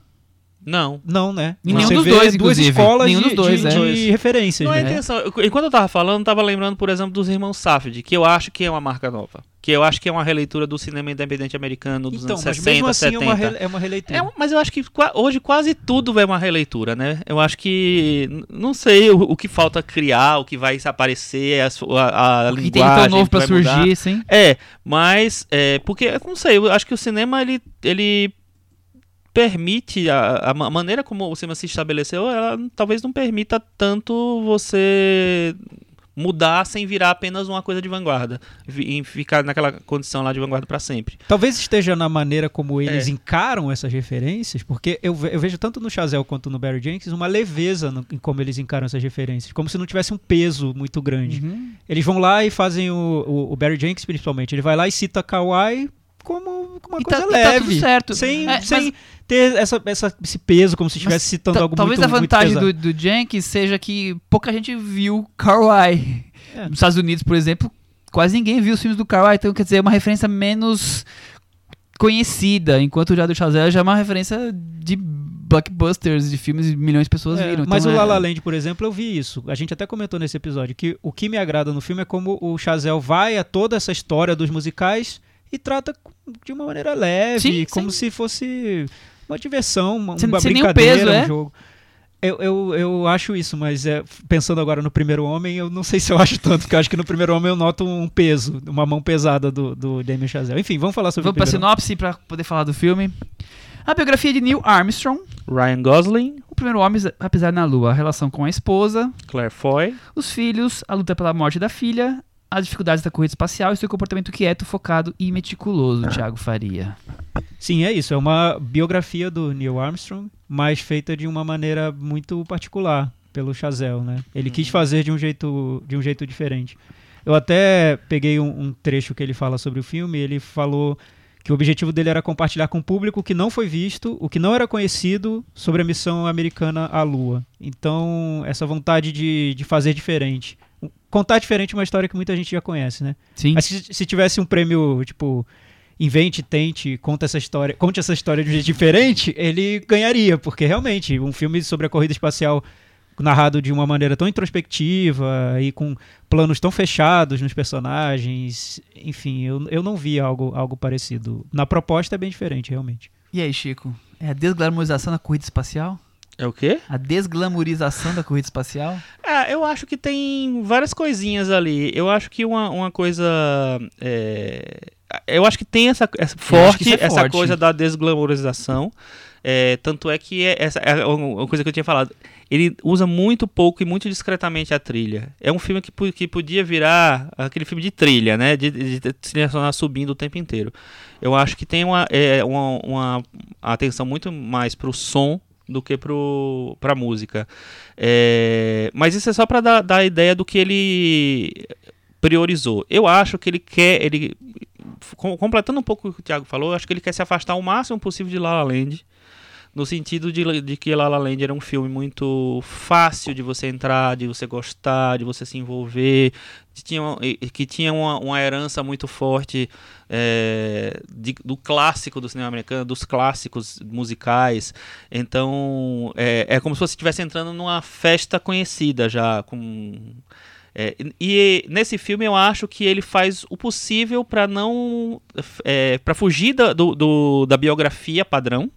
Não. Não, né? E nenhum dos dois, duas inclusive. escolas Nenhum de, dos dois, de- é. de referências. Não é a né? intenção. Eu- Enquanto eu tava falando, eu tava lembrando, por exemplo, dos irmãos Safdie, que eu acho que é uma marca nova. Que eu acho que é uma releitura do cinema independente americano dos Então, anos mas 60, mesmo assim 70. é uma, re- é uma releitura. É mas eu acho que hoje quase tudo é uma releitura, né? Eu acho que. Não sei o, o que falta criar, o que vai aparecer, a, su- a, a E tem linguagem. tão novo que pra surgir, sim. É, mas. É, porque, eu não sei, eu acho que o cinema, ele. ele permite a, a ma- maneira como o cinema se estabeleceu ela talvez não permita tanto você mudar sem virar apenas uma coisa de vanguarda e ficar naquela condição lá de vanguarda para sempre Talvez esteja na maneira como eles É. encaram essas referências, porque eu, ve- eu vejo tanto no Chazelle quanto no Barry Jenkins uma leveza no- em como eles encaram essas referências, como se não tivesse um peso muito grande. Uhum. Eles vão lá e fazem o, o, o Barry Jenkins, principalmente, ele vai lá e cita Kawaii como uma E tá, coisa e tá leve. tudo certo. Sem, É, sem mas- ter essa, essa- esse peso, como se estivesse citando Ta- algo Talvez muito a vantagem do, do Jenkins seja que pouca gente viu Kawaii. É. Nos Estados Unidos, por exemplo, quase ninguém viu os filmes do Kawaii, então quer dizer, é uma referência menos conhecida, enquanto o já do Chazelle já é uma referência de blockbusters, de filmes que milhões de pessoas É, viram. mas então o é- La La Land, por exemplo, eu vi isso. A gente até comentou nesse episódio que o que me agrada no filme é como o Chazelle vai a toda essa história dos musicais e trata de uma maneira leve, Sim, como sim. se fosse uma diversão, uma, Sem- uma sem brincadeira, peso, um é? jogo. Eu, eu, eu acho isso, mas é, pensando agora no Primeiro Homem, eu não sei se eu acho tanto, porque eu acho que no Primeiro Homem eu noto um peso, uma mão pesada do, do Damien Chazelle. Enfim, vamos falar sobre Vamos Primeiro sinopse pra poder falar do filme. A biografia de Neil Armstrong, Ryan Gosling o primeiro homem a pisar na lua, a relação com a esposa, Claire Foy os filhos, a luta pela morte da filha, as dificuldades da corrida espacial e seu comportamento quieto, focado e meticuloso, Thiago Faria. Sim, é isso. É uma biografia do Neil Armstrong, mas feita de uma maneira muito particular pelo Chazelle, né? Ele quis fazer de um jeito, de um jeito diferente. Eu até peguei um, um trecho que ele fala sobre o filme. Ele falou que o objetivo dele era compartilhar com o público o que não foi visto, o que não era conhecido sobre a missão americana à Lua. Então, essa vontade de, de fazer diferente. Contar diferente uma história que muita gente já conhece, né? Sim. Mas se, se tivesse um prêmio, tipo, invente, tente, conta essa história, conte essa história de um jeito diferente, ele ganharia, porque realmente um filme sobre a corrida espacial narrado de uma maneira tão introspectiva e com planos tão fechados nos personagens, enfim, eu, eu não vi algo, algo parecido. Na proposta é bem diferente, realmente. E aí, Chico? É a desglamorização da corrida espacial? É o quê A desglamorização da corrida espacial? Ah, eu acho que tem várias coisinhas ali. Eu acho que uma, uma coisa. é, Eu acho que tem essa, essa forte, é essa forte. coisa da desglamorização. É, tanto é que é- essa é uma coisa que eu tinha falado. Ele usa muito pouco e muito discretamente a trilha. É um filme que, que podia virar aquele filme de trilha, né? De, de, de se direcionar subindo o tempo inteiro. Eu acho que tem uma, é, uma, uma atenção muito mais pro som do que pro, pra música. É, mas isso é só para dar, dar a ideia do que ele priorizou. Eu acho que ele quer, ele com- completando um pouco o que o Thiago falou, acho que ele quer se afastar o máximo possível de La La Land, no sentido de, de que La La Land era um filme muito fácil de você entrar, de você gostar, de você se envolver, de tinha, que tinha uma, uma herança muito forte é, de- do clássico do cinema americano, dos clássicos musicais. Então é, é como se você estivesse entrando numa festa conhecida já com é, e e nesse filme eu acho que ele faz o possível para não é, para fugir da, do, do- da biografia padrão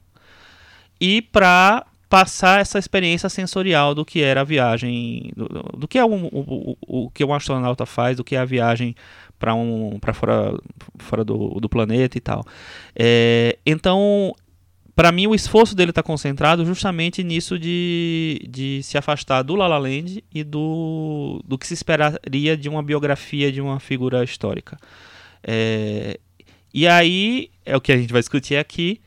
e para passar essa experiência sensorial do que era a viagem do, do que é um, o, o, o que um astronauta faz do que é a viagem para um para fora fora do, do planeta e tal É, então para mim o esforço dele está concentrado justamente nisso de, de se afastar do La La Land e do, do que se esperaria de uma biografia de uma figura histórica. É, e aí é o que a gente vai discutir aqui.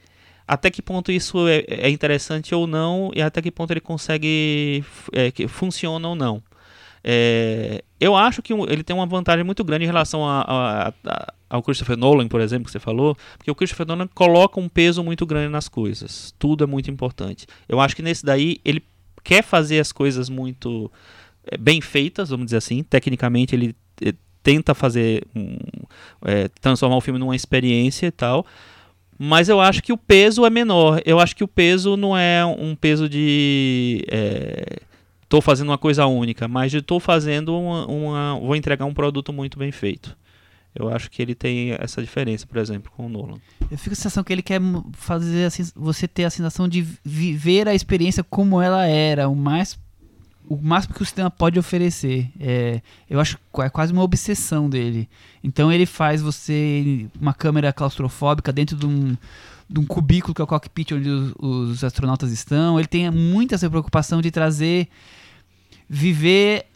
Até que ponto isso é, é interessante ou não e até que ponto ele consegue é, que funciona ou não. É, eu acho que ele tem uma vantagem muito grande em relação a- a- a- ao Christopher Nolan, por exemplo, que você falou, porque o Christopher Nolan coloca um peso muito grande nas coisas. Tudo é muito importante. Eu acho que nesse daí ele quer fazer as coisas muito é, bem feitas, vamos dizer assim. Tecnicamente ele é, tenta fazer um, é, transformar o filme numa experiência e tal. Mas eu acho que o peso é menor. Eu acho que o peso não é um peso de é, tô fazendo uma coisa única, mas de tô fazendo uma, uma- vou entregar um produto muito bem feito. Eu acho que ele tem essa diferença, por exemplo, com o Nolan. Eu fico com a sensação que ele quer fazer assim, você ter a sensação de viver a experiência como ela era, o mais o máximo que o sistema pode oferecer. É, eu acho que é quase uma obsessão dele. Então ele faz você uma câmera claustrofóbica dentro de um, de um cubículo que é o cockpit onde os, os astronautas estão. Ele tem muita essa preocupação de trazer viver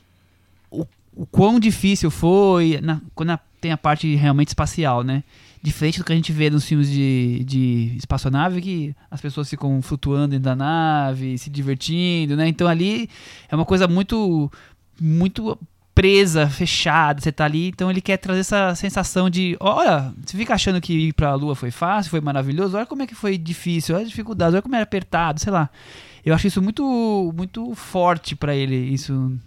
o, o quão difícil foi na, quando a- tem a parte realmente espacial, né? Diferente do que a gente vê nos filmes de, de espaçonave, que as pessoas ficam flutuando dentro da nave, se divertindo, né? Então ali é uma coisa muito, muito presa, fechada, você tá ali, então ele quer trazer essa sensação de, olha, você fica achando que ir pra Lua foi fácil, foi maravilhoso, olha como é que foi difícil, olha as dificuldades, olha como era apertado, sei lá. Eu acho isso muito, muito forte pra ele, isso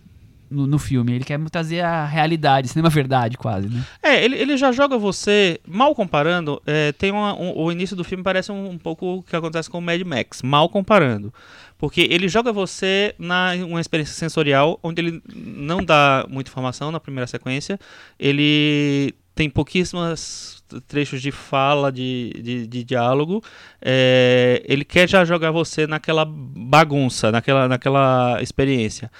no, no filme. Ele quer trazer a realidade, cinema verdade, quase, né? É, ele, ele já joga você, mal comparando, é, tem uma- um- o início do filme parece um, um pouco o que acontece com o Mad Max, mal comparando. Porque ele joga você na uma experiência sensorial onde ele não dá muita informação na primeira sequência, ele tem pouquíssimos trechos de fala, de, de, de diálogo, é, ele quer já jogar você naquela bagunça, naquela, naquela experiência.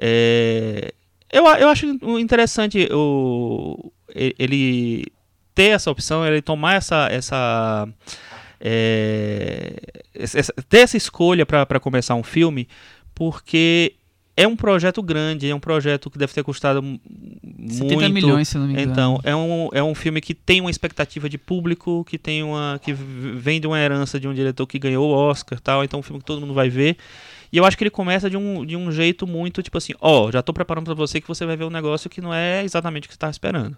É, eu, eu acho interessante o, ele ter essa opção, ele tomar essa. essa é, essa- ter essa escolha para começar um filme, porque é um projeto grande, é um projeto que deve ter custado mu- 70 muito. milhões, se não me engano. Então, é um, é um filme que tem uma expectativa de público, que tem uma. que vem de uma herança de um diretor que ganhou o Oscar tal, então é um filme que todo mundo vai ver. E eu acho que ele começa de um, de um jeito muito tipo assim, ó, já tô preparando pra você que você vai ver um negócio que não é exatamente o que você tava esperando.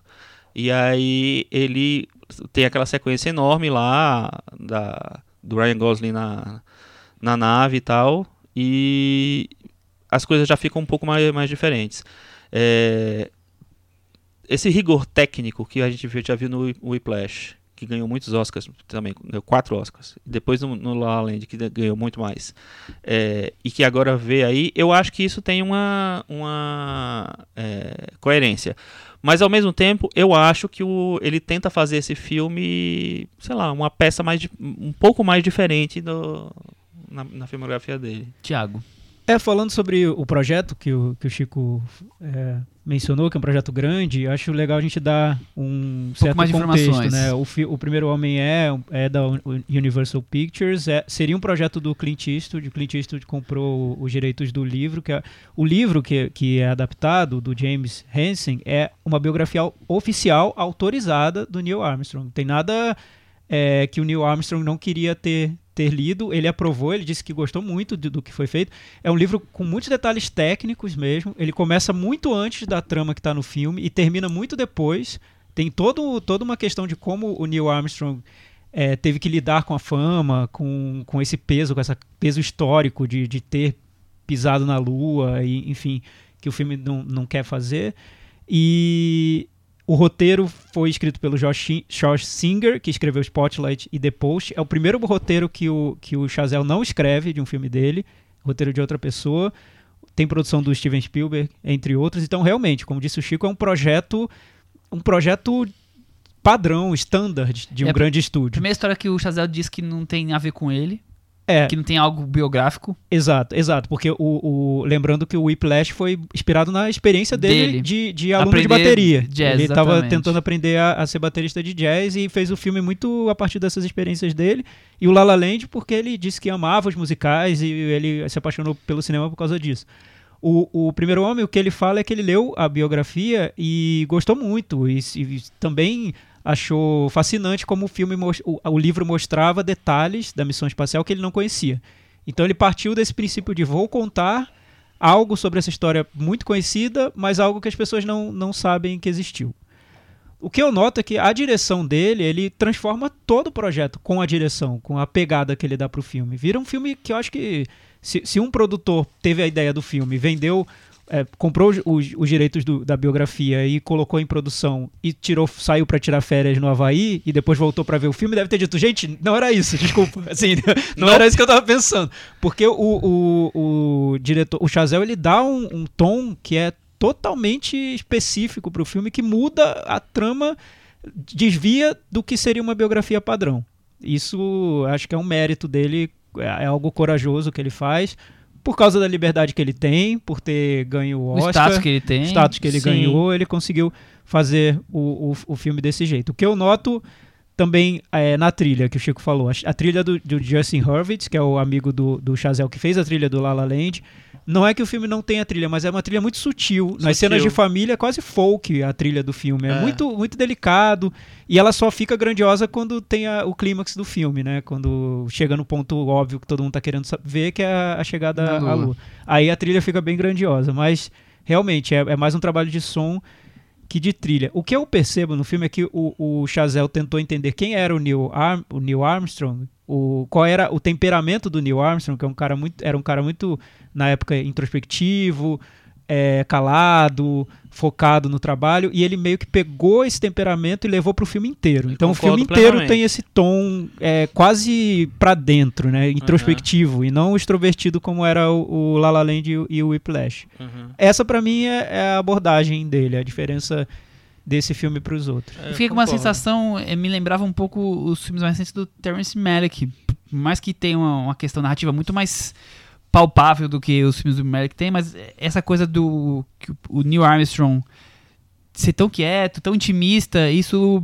E aí ele tem aquela sequência enorme lá da, do Ryan Gosling na, na nave e tal, e as coisas já ficam um pouco mais, mais diferentes. É, esse rigor técnico que a gente já viu no Whi- Whiplash, que ganhou muitos Oscars também, ganhou quatro Oscars. Depois no, no La La Land, que ganhou muito mais. É, e que agora vê aí, eu acho que isso tem uma, uma é, coerência. Mas ao mesmo tempo, eu acho que o, ele tenta fazer esse filme, sei lá, uma peça mais um pouco mais diferente do, na, na filmografia dele. Tiago. É, falando sobre o projeto que o, que o Chico é, mencionou, que é um projeto grande, acho legal a gente dar um certo mais contexto, informações. né? O, o Primeiro Homem é, é da Universal Pictures, é, seria um projeto do Clint Eastwood, o Clint Eastwood comprou os direitos do livro, que é, o livro que, que é adaptado, do James Hansen, é uma biografia oficial autorizada do Neil Armstrong. Não tem nada é, que o Neil Armstrong não queria ter, ter lido. Ele aprovou, ele disse que gostou muito do, do que foi feito. É um livro com muitos detalhes técnicos mesmo. Ele começa muito antes da trama que está no filme e termina muito depois. Tem todo, toda uma questão de como o Neil Armstrong é, teve que lidar com a fama, com, com esse peso, com esse peso histórico de, de ter pisado na lua, e, enfim, que o filme não, não quer fazer. E o roteiro foi escrito pelo Josh, Josh Singer, que escreveu Spotlight e The Post. É o primeiro roteiro que o, que o Chazelle não escreve de um filme dele, roteiro de outra pessoa. Tem produção do Steven Spielberg, entre outros. Então, realmente, como disse o Chico, é um projeto, um projeto padrão, standard de um É a grande estúdio. Primeira história que o Chazelle diz que não tem a ver com ele, É, que não tem algo biográfico. exato, exato. Porque o, o- lembrando que o Whiplash foi inspirado na experiência dele, Dele. de, de aluno de Aprender bateria. jazz, Ele estava tentando aprender a, a ser baterista de jazz e fez o filme muito a partir dessas experiências dele. E o La La Land porque ele disse que amava os musicais e ele se apaixonou pelo cinema por causa disso. O, o primeiro homem, o que ele fala é que ele leu a biografia e gostou muito. E, e também achou fascinante como o filme o livro mostrava detalhes da missão espacial que ele não conhecia. Então ele partiu desse princípio de vou contar algo sobre essa história muito conhecida, mas algo que as pessoas não, não sabem que existiu. O que eu noto é que a direção dele, ele transforma todo o projeto com a direção, com a pegada que ele dá pro filme. Vira um filme que eu acho que se, se um produtor teve a ideia do filme, vendeu, é, comprou os, os- os direitos do- da biografia e colocou em produção e tirou, saiu para tirar férias no Havaí e depois voltou para ver o filme, deve ter dito, gente, não era isso, desculpa, assim, não, Não. era isso que eu tava pensando, porque o, o, o diretor, o Chazelle, ele dá um, um tom que é totalmente específico pro filme que muda a trama, desvia do que seria uma biografia padrão. Isso acho que é um mérito dele, é é algo corajoso que ele faz, por causa da liberdade que ele tem, por ter ganho o O Oscar, status que ele tem. o status que ele Sim. ganhou, ele conseguiu fazer o, o, o filme desse jeito. O que eu noto também é na trilha que o Chico falou, a, a trilha do, do Justin Hurwitz, que é o amigo do, do Chazelle que fez a trilha do La La Land, não é que o filme não tenha trilha, mas é uma trilha muito sutil. Nas Sutil. cenas de família é quase folk a trilha do filme. É, É. muito, muito delicado. E ela só fica grandiosa quando tem a- o clímax do filme, né? Quando chega no ponto óbvio que todo mundo tá querendo ver, que é a, a chegada Da à lua. lua. Aí a trilha fica bem grandiosa. Mas realmente é, é mais um trabalho de som que de trilha. O que eu percebo no filme é que o, o Chazelle tentou entender quem era o Neil, Arm, o Neil Armstrong, o, qual era o temperamento do Neil Armstrong, que é um cara muito, era um cara muito, na época, introspectivo, é, calado, focado no trabalho, e ele meio que pegou esse temperamento e levou pro filme inteiro. Então o filme inteiro plenamente. tem esse tom é, quase pra dentro, né, introspectivo, e não extrovertido como era o, o La La Land e o, o Whiplash. Uhum. Essa pra mim é, é a abordagem dele, a diferença desse filme pros outros. É, Eu fiquei com uma sensação, eh, me lembrava um pouco os filmes mais recentes do Terrence Malick. Por mais que tenha uma, uma questão narrativa muito mais palpável do que os filmes do Malick tem, mas essa coisa do que o- Neil Armstrong ser tão quieto, tão intimista, isso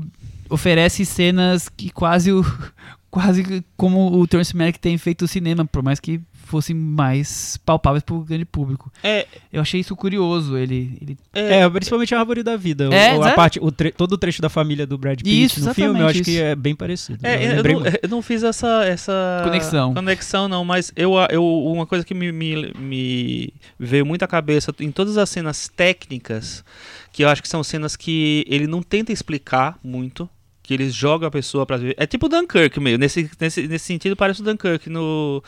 oferece cenas que quase o quase como o Terrence Malick tem feito o cinema, por mais que fossem mais palpáveis para o grande público. É, Eu achei isso curioso, ele, ele é, É, principalmente a Árvore da Vida. É, o- a parte, o tre- todo o trecho da família do Brad Pitt Isso, no filme, eu acho exatamente que isso. é bem parecido. É, eu eu, não, eu não fiz essa, essa Conexão. conexão, não, mas eu, eu, uma coisa que me, me, me veio muito à cabeça em todas as cenas técnicas, que eu acho que são cenas que ele não tenta explicar muito, que eles jogam a pessoa pra ver. É tipo o Dunkirk meio, nesse, nesse, nesse sentido parece o Dunkirk no,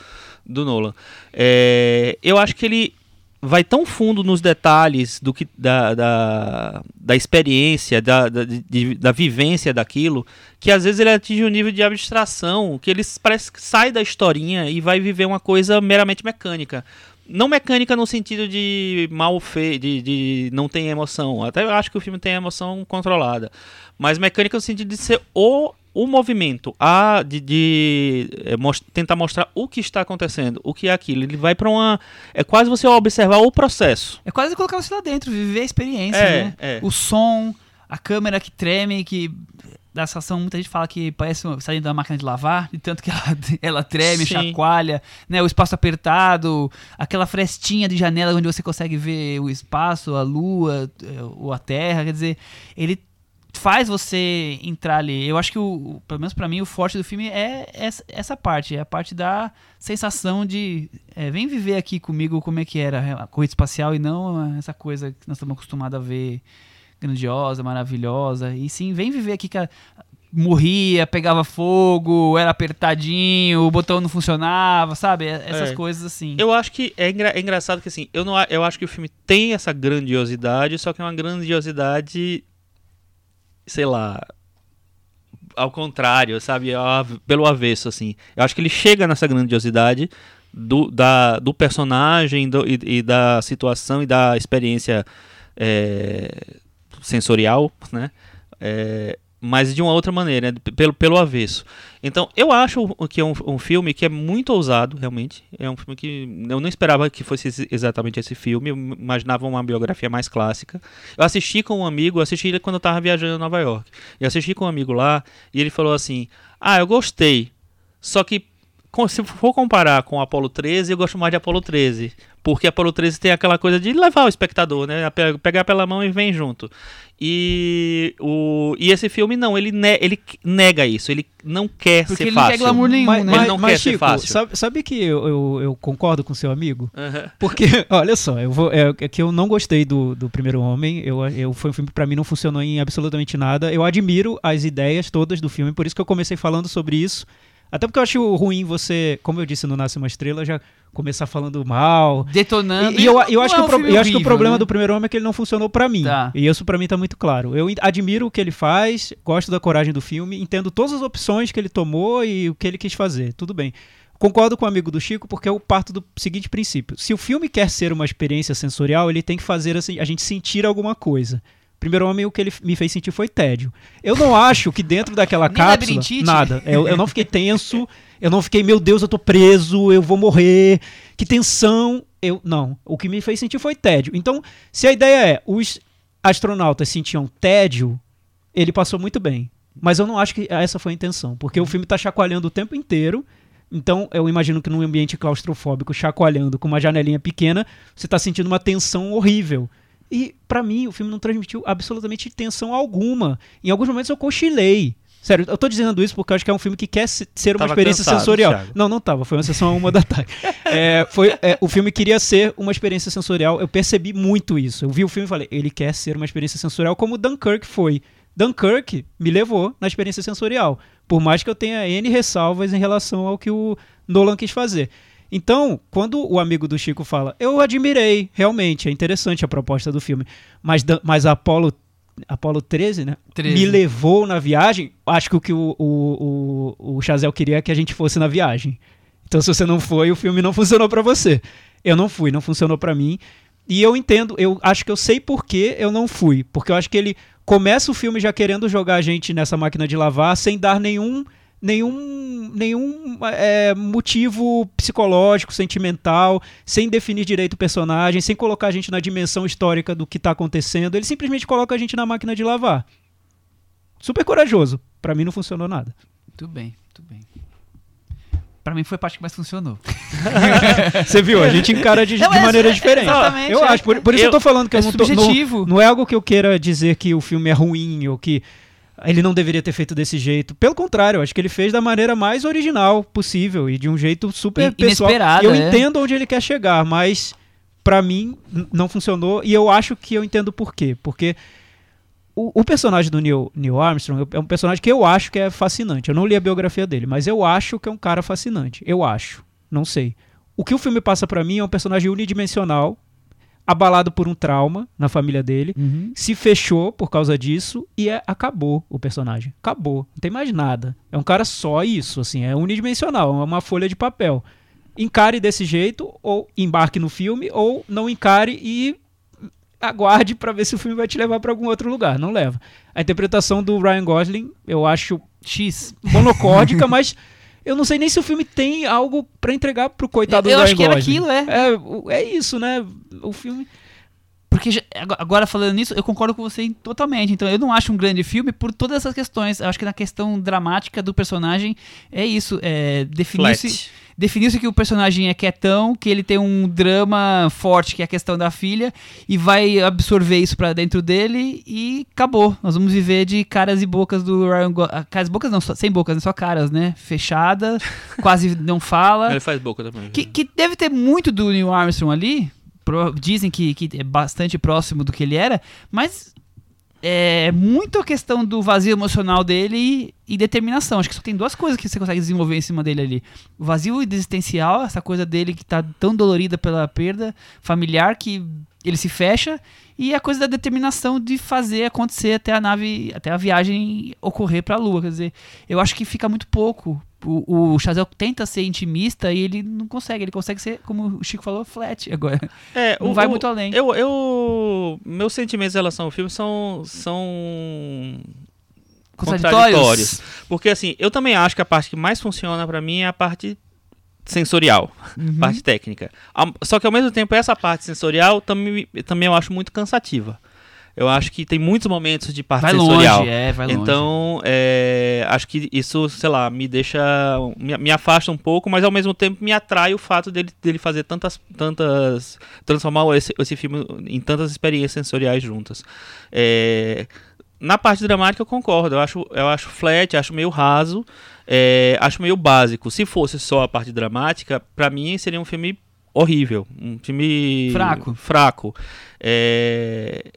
do Nolan. É, eu acho que ele vai tão fundo nos detalhes do que da, da, da experiência, da, da, de- da vivência daquilo, que às vezes ele atinge um nível de abstração, que ele parece que sai da historinha e vai viver uma coisa meramente mecânica. Não mecânica no sentido de mal feio, de, de não tem emoção. Até eu acho que o filme tem emoção controlada. Mas mecânica no sentido de ser o, o movimento a de, de é, mos- tentar mostrar o que está acontecendo, o que é aquilo, ele vai para uma é quase você observar o processo. É quase colocar você lá dentro, viver a experiência, É, né? é. O som, a câmera que treme, que da sensação, muita gente fala que parece saindo da máquina de lavar, de tanto que ela, ela treme, Sim. chacoalha, né? O espaço apertado, aquela frestinha de janela onde você consegue ver o espaço, a lua, eh, ou a terra, quer dizer, ele faz você entrar ali. Eu acho que, o, pelo menos pra mim, o forte do filme é essa, essa parte. É a parte da sensação de... é, vem viver aqui comigo como é que era a corrida espacial e não essa coisa que nós estamos acostumados a ver grandiosa, maravilhosa. E sim, vem viver aqui que a- morria, pegava fogo, era apertadinho, o botão não funcionava, sabe? Essas É. coisas assim. Eu acho que é, engra- é engraçado que assim, eu não eu acho que o filme tem essa grandiosidade, só que é uma grandiosidade sei lá, ao contrário, sabe, av- pelo avesso assim. Eu acho que ele chega nessa grandiosidade do, da, do personagem do- e, e da situação e da experiência é, sensorial, né? É, mas de uma outra maneira, né? pelo, pelo avesso. Então, eu acho que é um, um filme que é muito ousado, realmente. É um filme que eu não esperava que fosse exatamente esse filme. Eu imaginava uma biografia mais clássica. Eu assisti com um amigo, assisti ele quando eu estava viajando em Nova York. Eu assisti com um amigo lá e ele falou assim: Ah, eu gostei. Só que se for comparar com Apolo 13, eu gosto mais de Apolo 13. Porque Apolo 13 tem aquela coisa de levar o espectador, né? Pe- Pegar pela mão e vem junto. E, o, e esse filme não, ele, ne- ele nega isso. Ele não quer Porque ser ele não fácil. quer glamour nenhum, mas, né? Ele não mas, quer ser Chico, fácil. Sabe, sabe que eu, eu, eu concordo com seu amigo? Aham. Porque, olha só, eu vou, é, é que eu não gostei do, do Primeiro Homem. Eu, eu, foi um filme que pra mim não funcionou em absolutamente nada. Eu admiro as ideias todas do filme, por isso que eu comecei falando sobre isso. Até porque eu acho ruim você, como eu disse no Nasce uma Estrela, já começar falando mal. Detonando. E, e eu, eu acho é que, o, pro- eu acho que o problema né? do primeiro homem é que ele não funcionou pra mim. Tá. E isso pra mim tá muito claro. Eu admiro o que ele faz, gosto da coragem do filme, entendo todas as opções que ele tomou e o que ele quis fazer. Tudo bem. Concordo com o amigo do Chico porque eu parto do seguinte princípio: se o filme quer ser uma experiência sensorial, ele tem que fazer assim, a gente sentir alguma coisa. Primeiro Homem, o que ele me fez sentir foi tédio. Eu não acho que dentro daquela cápsula. Nada. Eu, eu não fiquei tenso, eu não fiquei, meu Deus, eu tô preso, eu vou morrer. Que tensão. Eu. Não. O que me fez sentir foi tédio. Então, se a ideia é os astronautas sentiam tédio, ele passou muito bem. Mas eu não acho que essa foi a intenção. Porque o filme tá chacoalhando o tempo inteiro. Então, eu imagino que num ambiente claustrofóbico, chacoalhando com uma janelinha pequena, você tá sentindo uma tensão horrível. E, pra mim, o filme não transmitiu absolutamente tensão alguma. Em alguns momentos eu cochilei. Sério, eu tô dizendo isso porque eu acho que é um filme que quer se- ser uma Tava experiência cansado, sensorial. Thiago. Não, não tava. Foi uma sessão a uma da tarde. É, foi, é, o filme queria ser uma experiência sensorial. Eu percebi muito isso. Eu vi o filme e falei, ele quer ser uma experiência sensorial como Dunkirk foi. Dunkirk me levou na experiência sensorial. Por mais que eu tenha N ressalvas em relação ao que o Nolan quis fazer. Então, quando o amigo do Chico fala, eu admirei, realmente, é interessante a proposta do filme. Mas, mas a Apollo, Apollo 13, né? 13. Me levou na viagem. Acho que o que o, o, o, o Chazel queria é que a gente fosse na viagem. Então, se você não foi, o filme não funcionou pra você. Eu não fui, não funcionou pra mim. E eu entendo, eu acho que eu sei por que eu não fui. Porque eu acho que ele começa o filme já querendo jogar a gente nessa máquina de lavar sem dar nenhum nenhum nenhum é, motivo psicológico, sentimental, sem definir direito o personagem, sem colocar a gente na dimensão histórica do que tá acontecendo. Ele simplesmente coloca a gente na máquina de lavar. Super corajoso. Pra mim não funcionou nada. Muito bem, muito bem. Pra mim foi a parte que mais funcionou. Você viu? A gente encara de, Não, de é- maneira é- diferente. exatamente, eu é. acho, por, por isso eu, Eu- tô falando que é eu não tô. Não, não é algo que eu queira dizer que o filme é ruim ou que ele não deveria ter feito desse jeito. Pelo contrário, eu acho que ele fez da maneira mais original possível e de um jeito super I- pessoal. inesperado, eu é. entendo onde ele quer chegar, mas pra mim não funcionou e eu acho que eu entendo por quê. Porque o, o personagem do Neil, Neil Armstrong é um personagem que eu acho que é fascinante. Eu não li a biografia dele, mas eu acho que é um cara fascinante. Eu acho. Não sei. O que o filme passa pra mim é um personagem unidimensional, abalado por um trauma na família dele, se fechou por causa disso e é- acabou o personagem. Acabou. Não tem mais nada. É um cara só isso, assim, é unidimensional, é uma folha de papel. Encare desse jeito, ou embarque no filme, ou não encare e aguarde pra ver se o filme vai te levar pra algum outro lugar. Não leva. A interpretação do Ryan Gosling, eu acho X. monocórdica, mas eu não sei nem se o filme tem algo pra entregar pro coitado eu do acho que era Gosling. aquilo, é. É, é isso, né? O filme. Porque já- agora falando nisso, eu concordo com você totalmente. Então eu não acho um grande filme por todas essas questões. Eu acho que na questão dramática do personagem é isso. É, definiu-se Flat. Definiu-se que o personagem é quietão, que ele tem um drama forte, que é a questão da filha, e vai absorver isso pra dentro dele e acabou. Nós vamos viver de caras e bocas do Ryan Go ah, Caras e bocas não, só, sem bocas, né? só caras, né? Fechada, quase não fala. Ele faz boca também. Que, que deve ter muito do Neil Armstrong ali. dizem que, que é bastante próximo do que ele era, mas é muito a questão do vazio emocional dele e, e determinação. Acho que só tem duas coisas que você consegue desenvolver em cima dele ali: o vazio existencial, essa coisa dele que tá tão dolorida pela perda familiar que ele se fecha, e a coisa da determinação de fazer acontecer até a nave, até a viagem ocorrer para a Lua. Quer dizer, eu acho que fica muito pouco. O, o Chazelle tenta ser intimista e ele não consegue. Ele consegue ser, como o Chico falou, flat agora. É, Não o- vai muito além. Eu, eu, meus sentimentos em relação ao filme são, são Contraditórios. Porque assim, eu também acho que a parte que mais funciona pra mim é a parte sensorial, Uhum. parte técnica. Só que ao mesmo tempo essa parte sensorial também, também eu acho muito cansativa. Eu acho que tem muitos momentos de parte Vai sensorial. longe, é, vai longe. Então, é, acho que isso, sei lá, me deixa. Me, me afasta um pouco, mas ao mesmo tempo me atrai o fato dele, dele fazer tantas. tantas transformar esse, esse filme em tantas experiências sensoriais juntas. É, na parte dramática eu concordo. Eu acho, eu acho flat, acho meio raso, é, acho meio básico. Se fosse só a parte dramática, pra mim seria um filme horrível. Um filme. Fraco. Fraco. É,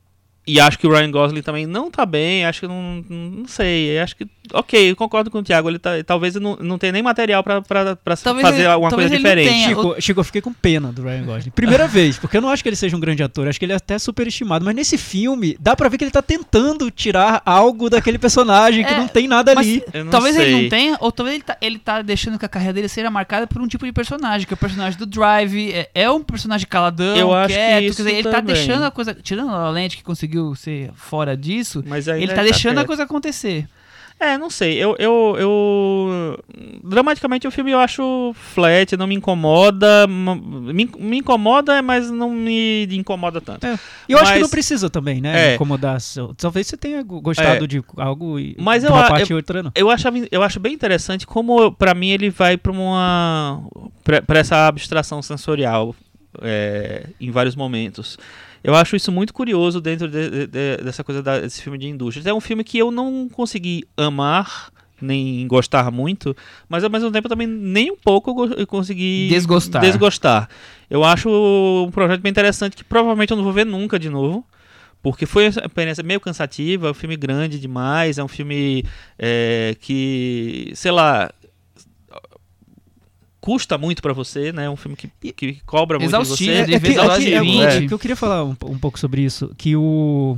e acho que o Ryan Gosling também não tá bem, acho que não, não sei, acho que, ok, eu concordo com o Thiago, ele tá, talvez não, não tenha nem material pra, pra, pra Talvez fazer ele- alguma coisa ele diferente. Chico, Chico, eu fiquei com pena do Ryan Gosling. Primeira vez, porque eu não acho que ele seja um grande ator, acho que ele é até superestimado. Mas nesse filme, dá pra ver que ele tá tentando tirar algo daquele personagem que É, não tem nada Mas ali. Talvez ele sei. não tenha, ou talvez ele tá, ele tá deixando que a carreira dele seja marcada por um tipo de personagem, que é o personagem do Drive, é, é um personagem caladão, Eu acho que quieto, isso quer dizer, ele tá deixando a coisa, tirando a lente que conseguiu ser fora disso, Mas ele tá deixando a coisa acontecer. É, não sei. Eu, eu, eu. Dramaticamente o filme eu acho flat, não me incomoda. Me, me incomoda, mas não me incomoda tanto. É, E eu acho que Mas- não precisa também, né? É. Incomodar. Talvez você tenha go- gostado É. de algo e Mas eu uma a- parte e outra não. Eu, achava, eu acho bem interessante como, pra mim, ele vai pra uma. pra, pra essa abstração sensorial é, em vários momentos. Eu acho isso muito curioso dentro de- de- de- dessa coisa da- desse filme de indústria. É um filme que eu não consegui amar, nem gostar muito, mas ao mesmo tempo também nem um pouco eu consegui Desgostar. desgostar. Eu acho um projeto bem interessante que provavelmente eu não vou ver nunca de novo. Porque foi uma experiência meio cansativa, é um filme grande demais, é um filme é, que, sei lá, custa muito pra você, né? É um filme que, que cobra muito de você. É, é que, é é, 20. é que eu queria falar um, um pouco sobre isso, que o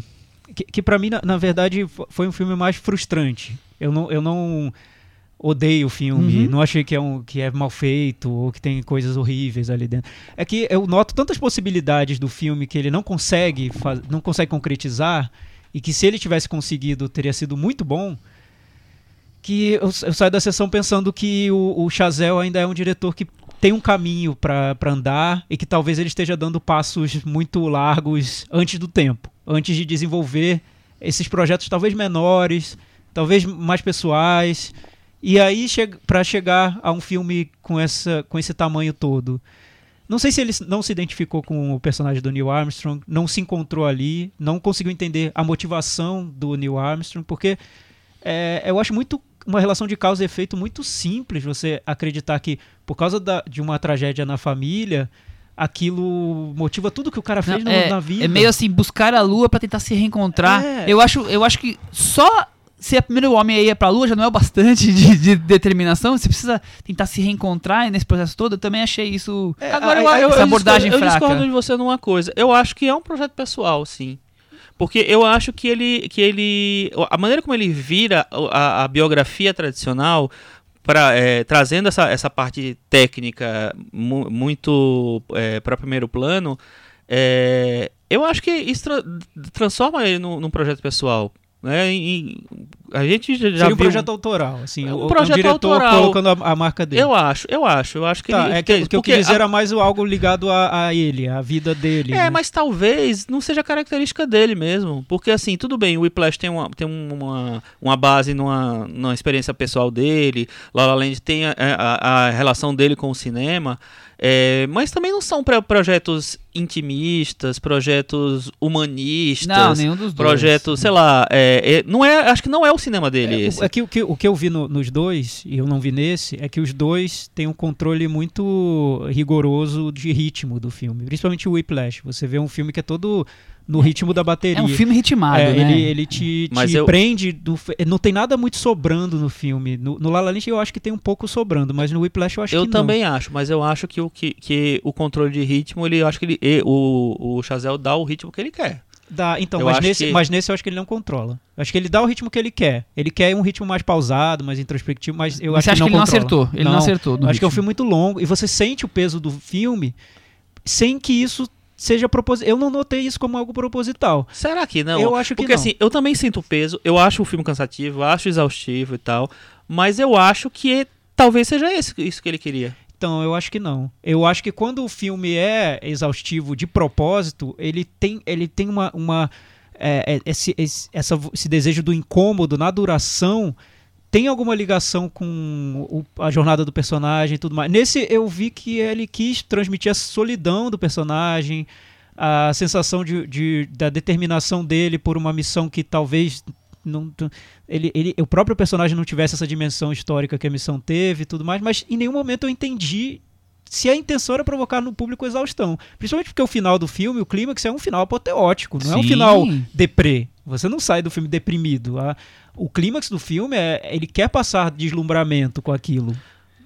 que, que para mim na, na verdade fo- foi um filme mais frustrante. Eu não, eu não odeio o filme, Uhum. não achei que é um que é mal feito ou que tem coisas horríveis ali dentro. É que eu noto tantas possibilidades do filme que ele não consegue faz, não consegue concretizar e que se ele tivesse conseguido teria sido muito bom. Que eu, eu saio da sessão pensando que o, o Chazelle ainda é um diretor que tem um caminho para andar e que talvez ele esteja dando passos muito largos antes do tempo, antes de desenvolver esses projetos talvez menores, talvez mais pessoais, e aí che para chegar a um filme com, essa, com esse tamanho todo. Não sei se ele não se identificou com o personagem do Neil Armstrong, não se encontrou ali, não conseguiu entender a motivação do Neil Armstrong, porque é, eu acho muito uma relação de causa e efeito muito simples você acreditar que por causa da- de uma tragédia na família aquilo motiva tudo que o cara fez Não, no- é, na vida. é meio assim, buscar a lua pra tentar se reencontrar. É. Eu, acho, eu acho que só ser o primeiro homem a ir pra lua já não é o bastante de, de determinação. Você precisa tentar se reencontrar nesse processo todo. Eu também achei isso. É, Agora, eu, eu, essa eu abordagem discordo, eu fraca. discordo de você numa coisa. Eu acho que é um projeto pessoal, sim. Porque eu acho que ele. Que ele a maneira como ele vira a, a biografia tradicional. Pra, é, trazendo essa, essa parte técnica mu- muito é, para primeiro plano, é, eu acho que isso tra- transforma ele num, num projeto pessoal. Né? Em- a gente já, Seria um viu... projeto autoral, assim. É um o- projeto diretor autoral. colocando a, a marca dele. Eu acho, eu acho, eu acho que Tá, ele... é que, o que eu quis dizer a- era mais algo ligado a, a ele, a vida dele. É, né? mas talvez não seja característica dele mesmo. Porque, assim, tudo bem, o Whiplash tem uma, tem uma, uma base numa, numa experiência pessoal dele, La La Land tem a, a, a relação dele com o cinema, é, mas também não são pra- projetos intimistas, projetos humanistas, Não, nenhum dos dois. projetos, sei lá, é, é, não é, acho que não é o cinema dele É, esse. o- é que, o, que, o que eu vi no- nos dois, e eu não vi nesse, é que os dois têm um controle muito rigoroso de ritmo do filme. Principalmente o Whiplash. Você vê um filme que é todo no ritmo da bateria. É um filme ritmado, É, né? ele, ele te, Mas te eu- prende. do f- não tem nada muito sobrando no filme. No, no La La Land eu acho que tem um pouco sobrando, mas no Whiplash eu acho Eu que também acho, mas eu acho que o, que, que o controle de ritmo, ele eu acho que ele, e- o, o Chazelle dá o ritmo que ele quer. não. Dá, então, Eu mas nesse, que- mas nesse eu acho que ele não controla. Eu acho que ele dá o ritmo que ele quer. Ele quer um ritmo mais pausado, mais introspectivo, mas eu Mas acho você acha que ele não controla. acertou? Ele não, acertou. no acho que é um ritmo. filme muito longo e você sente o peso do filme sem que isso seja proposital. Eu não notei isso como algo proposital. Será que não? Eu acho que Porque não. assim, eu também sinto peso, eu acho o filme cansativo, eu acho exaustivo e tal, mas eu acho que talvez seja esse, isso que ele queria. Então, eu acho que não. Eu acho que quando o filme é exaustivo de propósito, ele tem, ele tem uma. uma é, é, esse, esse, essa- esse desejo do incômodo na duração tem alguma ligação com o- a jornada do personagem e tudo mais. Nesse eu vi que ele quis transmitir a solidão do personagem, a sensação de, de- da determinação dele por uma missão que talvez não, ele, ele, o próprio personagem não tivesse essa dimensão histórica que a missão teve e tudo mais, mas em nenhum momento eu entendi se a intenção era provocar no público exaustão. Principalmente porque o final do filme, o clímax, é um final apoteótico, não é um Sim. final deprê. Você não sai do filme deprimido. A- o clímax do filme é ele quer passar deslumbramento com aquilo.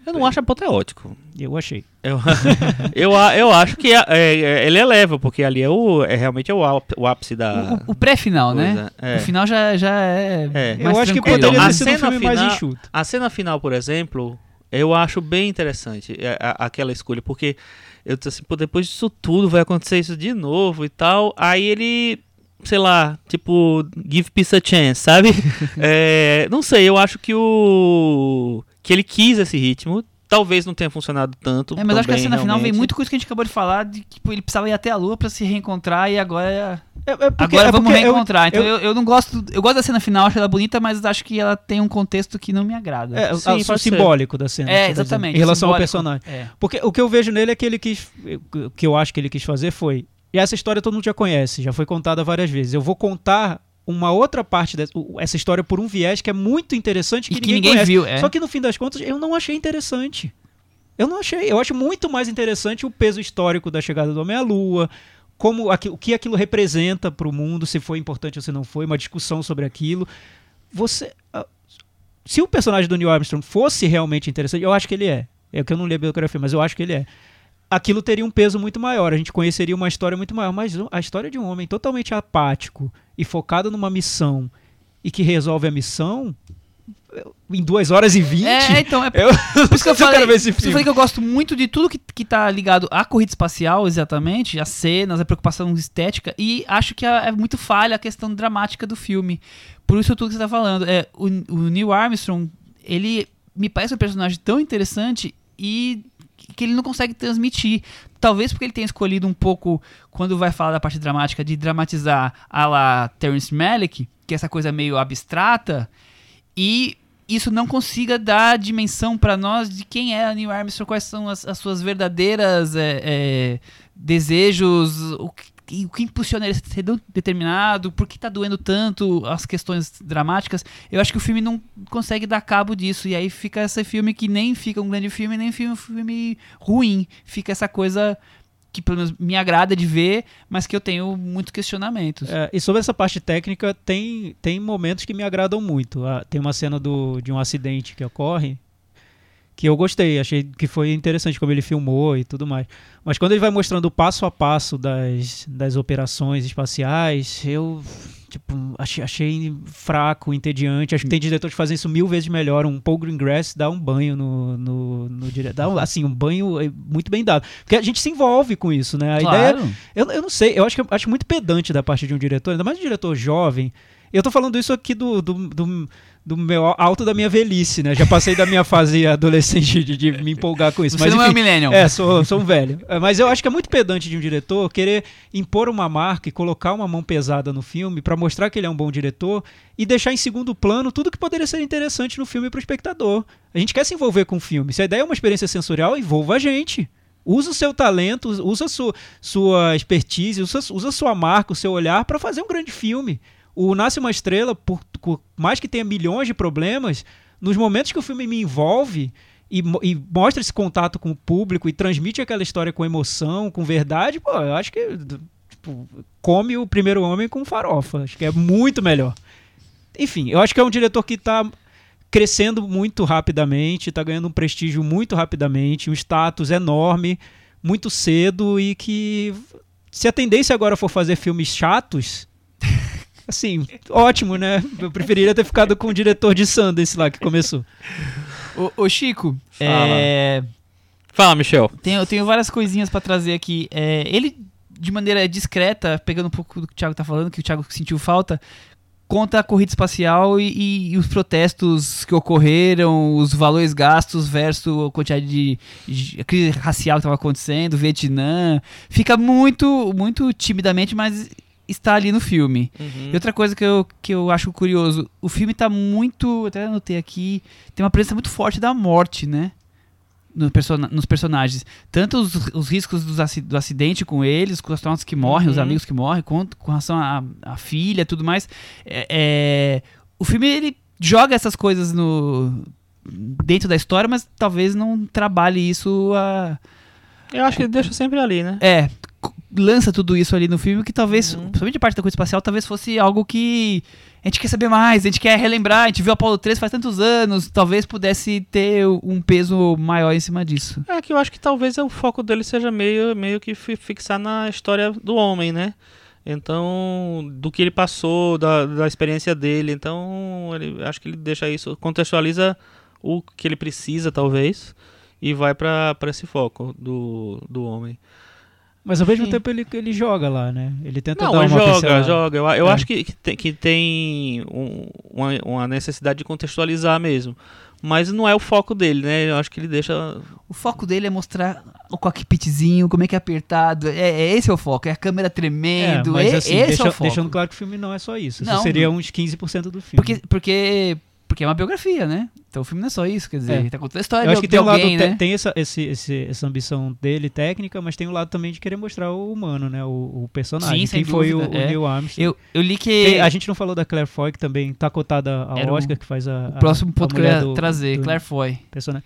Eu não acho apoteótico. Eu achei. Eu, eu, a- eu acho que é- é- ele eleva, porque ali é, o, é realmente é o, o ápice da. O, o pré-final, né? É. O final já, já é. É. mais eu acho que tranquilo. poderia Então, ter a sido um cena filme mais final- enxuto. A cena final, por exemplo, eu acho bem interessante é, a- aquela escolha, porque eu disse assim, pô, depois disso tudo vai acontecer isso de novo e tal. Aí ele, sei lá, tipo, give peace a chance, sabe? É, não sei, eu acho que o. que ele quis esse ritmo. Talvez não tenha funcionado tanto. É, mas eu acho que a também, cena final vem realmente. muito com isso que a gente acabou de falar, de que tipo, ele precisava ir até a lua pra se reencontrar e agora. É- é porque- agora é vamos eu- reencontrar. então eu- eu, eu não gosto. Eu gosto da cena final, acho ela bonita, mas acho que ela tem um contexto que não me agrada. É, Sim, o pode ser. simbólico da cena. É, tá exatamente, Em relação ao simbólico. personagem. É. Porque o que eu vejo nele é que ele quis. O que eu acho que ele quis fazer foi. E essa história todo mundo já conhece, já foi contada várias vezes. Eu vou contar uma outra parte dessa essa história por um viés que é muito interessante E que, que ninguém, viu, é. Só que no fim das contas eu não achei interessante. Eu não achei. Eu acho muito mais interessante o peso histórico da chegada do Homem à Lua, como o que aquilo representa para o mundo, se foi importante ou se não foi, uma discussão sobre aquilo. Você, ah, se o personagem do Neil Armstrong fosse realmente interessante, eu acho que ele é. É que eu não li a biografia, mas eu acho que ele é. Aquilo teria um peso muito maior, a gente conheceria uma história muito maior. Mas a história de um homem totalmente apático e focado numa missão e que resolve a missão em 2 horas e 20. É, então, é Eu, por isso que eu falei, ver esse que eu filme. falei que eu gosto muito de tudo que, que tá ligado à corrida espacial, exatamente, as cenas, a preocupação estética, e acho que é, é muito falha a questão dramática do filme. Por isso tudo que você tá falando. É, o, o Neil Armstrong, ele me parece um personagem tão interessante e que ele não consegue transmitir. Talvez porque ele tenha escolhido um pouco, quando vai falar da parte dramática, de dramatizar a la Terrence Malick, que é essa coisa meio abstrata, e isso não consiga dar dimensão para nós de quem é a Neil Armstrong, quais são as, as suas verdadeiras é, é, desejos, o que, o que impulsiona ele a ser determinado, por que tá doendo tanto as questões dramáticas. Eu acho que o filme não consegue dar cabo disso, e aí fica esse filme que nem fica um grande filme, nem fica um filme ruim. Fica essa coisa que pelo menos me agrada de ver, mas que eu tenho muitos questionamentos. É, e sobre essa parte técnica, tem, tem momentos que me agradam muito. Ah, tem uma cena do, de um acidente que ocorre que eu gostei, achei que foi interessante como ele filmou e tudo mais. Mas quando ele vai mostrando o passo a passo das, das operações espaciais, eu tipo, achei, achei fraco, entediante. Acho que tem diretores que fazem isso mil vezes melhor. Um Paul Greengrass dá um banho no, no, no dire- dá um- assim, um banho é, muito bem dado. Porque a gente se envolve com isso, né? A ideia claro. eu, eu não sei, eu acho que eu acho muito pedante da parte de um diretor, ainda mais um diretor jovem. Eu tô falando isso aqui do, do, do, do meu alto da minha velhice, né? Já passei da minha fase adolescente de, de me empolgar com isso. Você mas, não é um enfim, millennial. é, sou, sou um velho. É, Mas eu acho que é muito pedante de um diretor querer impor uma marca e colocar uma mão pesada no filme pra mostrar que ele é um bom diretor e deixar em segundo plano tudo que poderia ser interessante no filme pro espectador. A gente quer se envolver com o filme. Se a ideia é uma experiência sensorial, envolva a gente. Usa o seu talento, usa a sua, sua expertise, usa, usa a sua marca, o seu olhar pra fazer um grande filme. O Nasce uma Estrela, por, por mais que tenha milhões de problemas, nos momentos que o filme me envolve e, e mostra esse contato com o público e transmite aquela história com emoção, com verdade, pô, eu acho que tipo, come o primeiro homem com farofa. Acho que é muito melhor. Enfim, eu acho que é um diretor que está crescendo muito rapidamente, está ganhando um prestígio muito rapidamente, um status enorme, muito cedo e que se a tendência agora for fazer filmes chatos, assim, ótimo, né? Eu preferiria ter ficado com o diretor de Sundance lá que começou. Ô, ô, Chico, Fala. é, Fala, Michel. tenho, tenho várias coisinhas pra trazer aqui. É, ele, de maneira discreta, pegando um pouco do que o Thiago tá falando, que o Thiago sentiu falta, conta a corrida espacial e, e- e os protestos que ocorreram, os valores gastos versus a quantidade de, de a crise racial que estava acontecendo, Vietnã. Fica muito, muito timidamente, mas está ali no filme. Uhum. E outra coisa que eu, que eu acho curioso, o filme tá muito. Até anotei aqui, tem uma presença muito forte da morte, né? No persona- nos personagens. Tanto os, os riscos dos aci- do acidente com eles, com os astronautas que morrem, os Uhum. amigos que morrem, quanto com relação à filha tudo mais. É, é, o filme ele joga essas coisas no dentro da história, mas talvez não trabalhe isso a, Eu acho que ele deixa sempre ali, né? é, lança tudo isso ali no filme que talvez, Uhum. principalmente a parte da coisa espacial, talvez fosse algo que a gente quer saber mais, a gente quer relembrar, a gente viu Apollo 13 faz tantos anos, talvez pudesse ter um peso maior em cima disso. É que eu acho que talvez o foco dele seja meio, meio que fi- fixar na história do homem, né? Então, do que ele passou, da, da experiência dele. Então, ele, acho que ele deixa isso, contextualiza o que ele precisa, talvez, e vai pra pra esse foco do, do homem. Mas ao mesmo Sim. tempo ele, ele joga lá, né? Ele tenta Não, dar uma joga, pincelada. joga. Eu, eu É. acho que, que tem, que tem um- uma, uma necessidade de contextualizar mesmo. Mas não é o foco dele, né? Eu acho que ele deixa. O foco dele é mostrar o cockpitzinho, como é que é apertado, é, é esse é o foco, é a câmera É, tremendo, mas é- assim, esse deixa- é o foco. deixando claro que o filme não é só isso. Isso Não, seria não. uns 15% do filme. Porque, porque, porque é uma biografia, né? Então o filme não é só isso, quer dizer, É. ele tá contando a história Eu de, acho que de tem um lado, alguém, né? tem essa, esse, esse- essa ambição dele técnica, mas tem o lado também de querer mostrar o humano, né? O, o personagem. Sim, sem Quem foi o, dúvida, o é. Neil Armstrong. Eu, eu li que... Tem- a gente não falou da Claire Foy, que também tá cotada Era o- Oscar, que faz a. O próximo a- ponto a que eu ia do- trazer, do Claire Foy. personagem.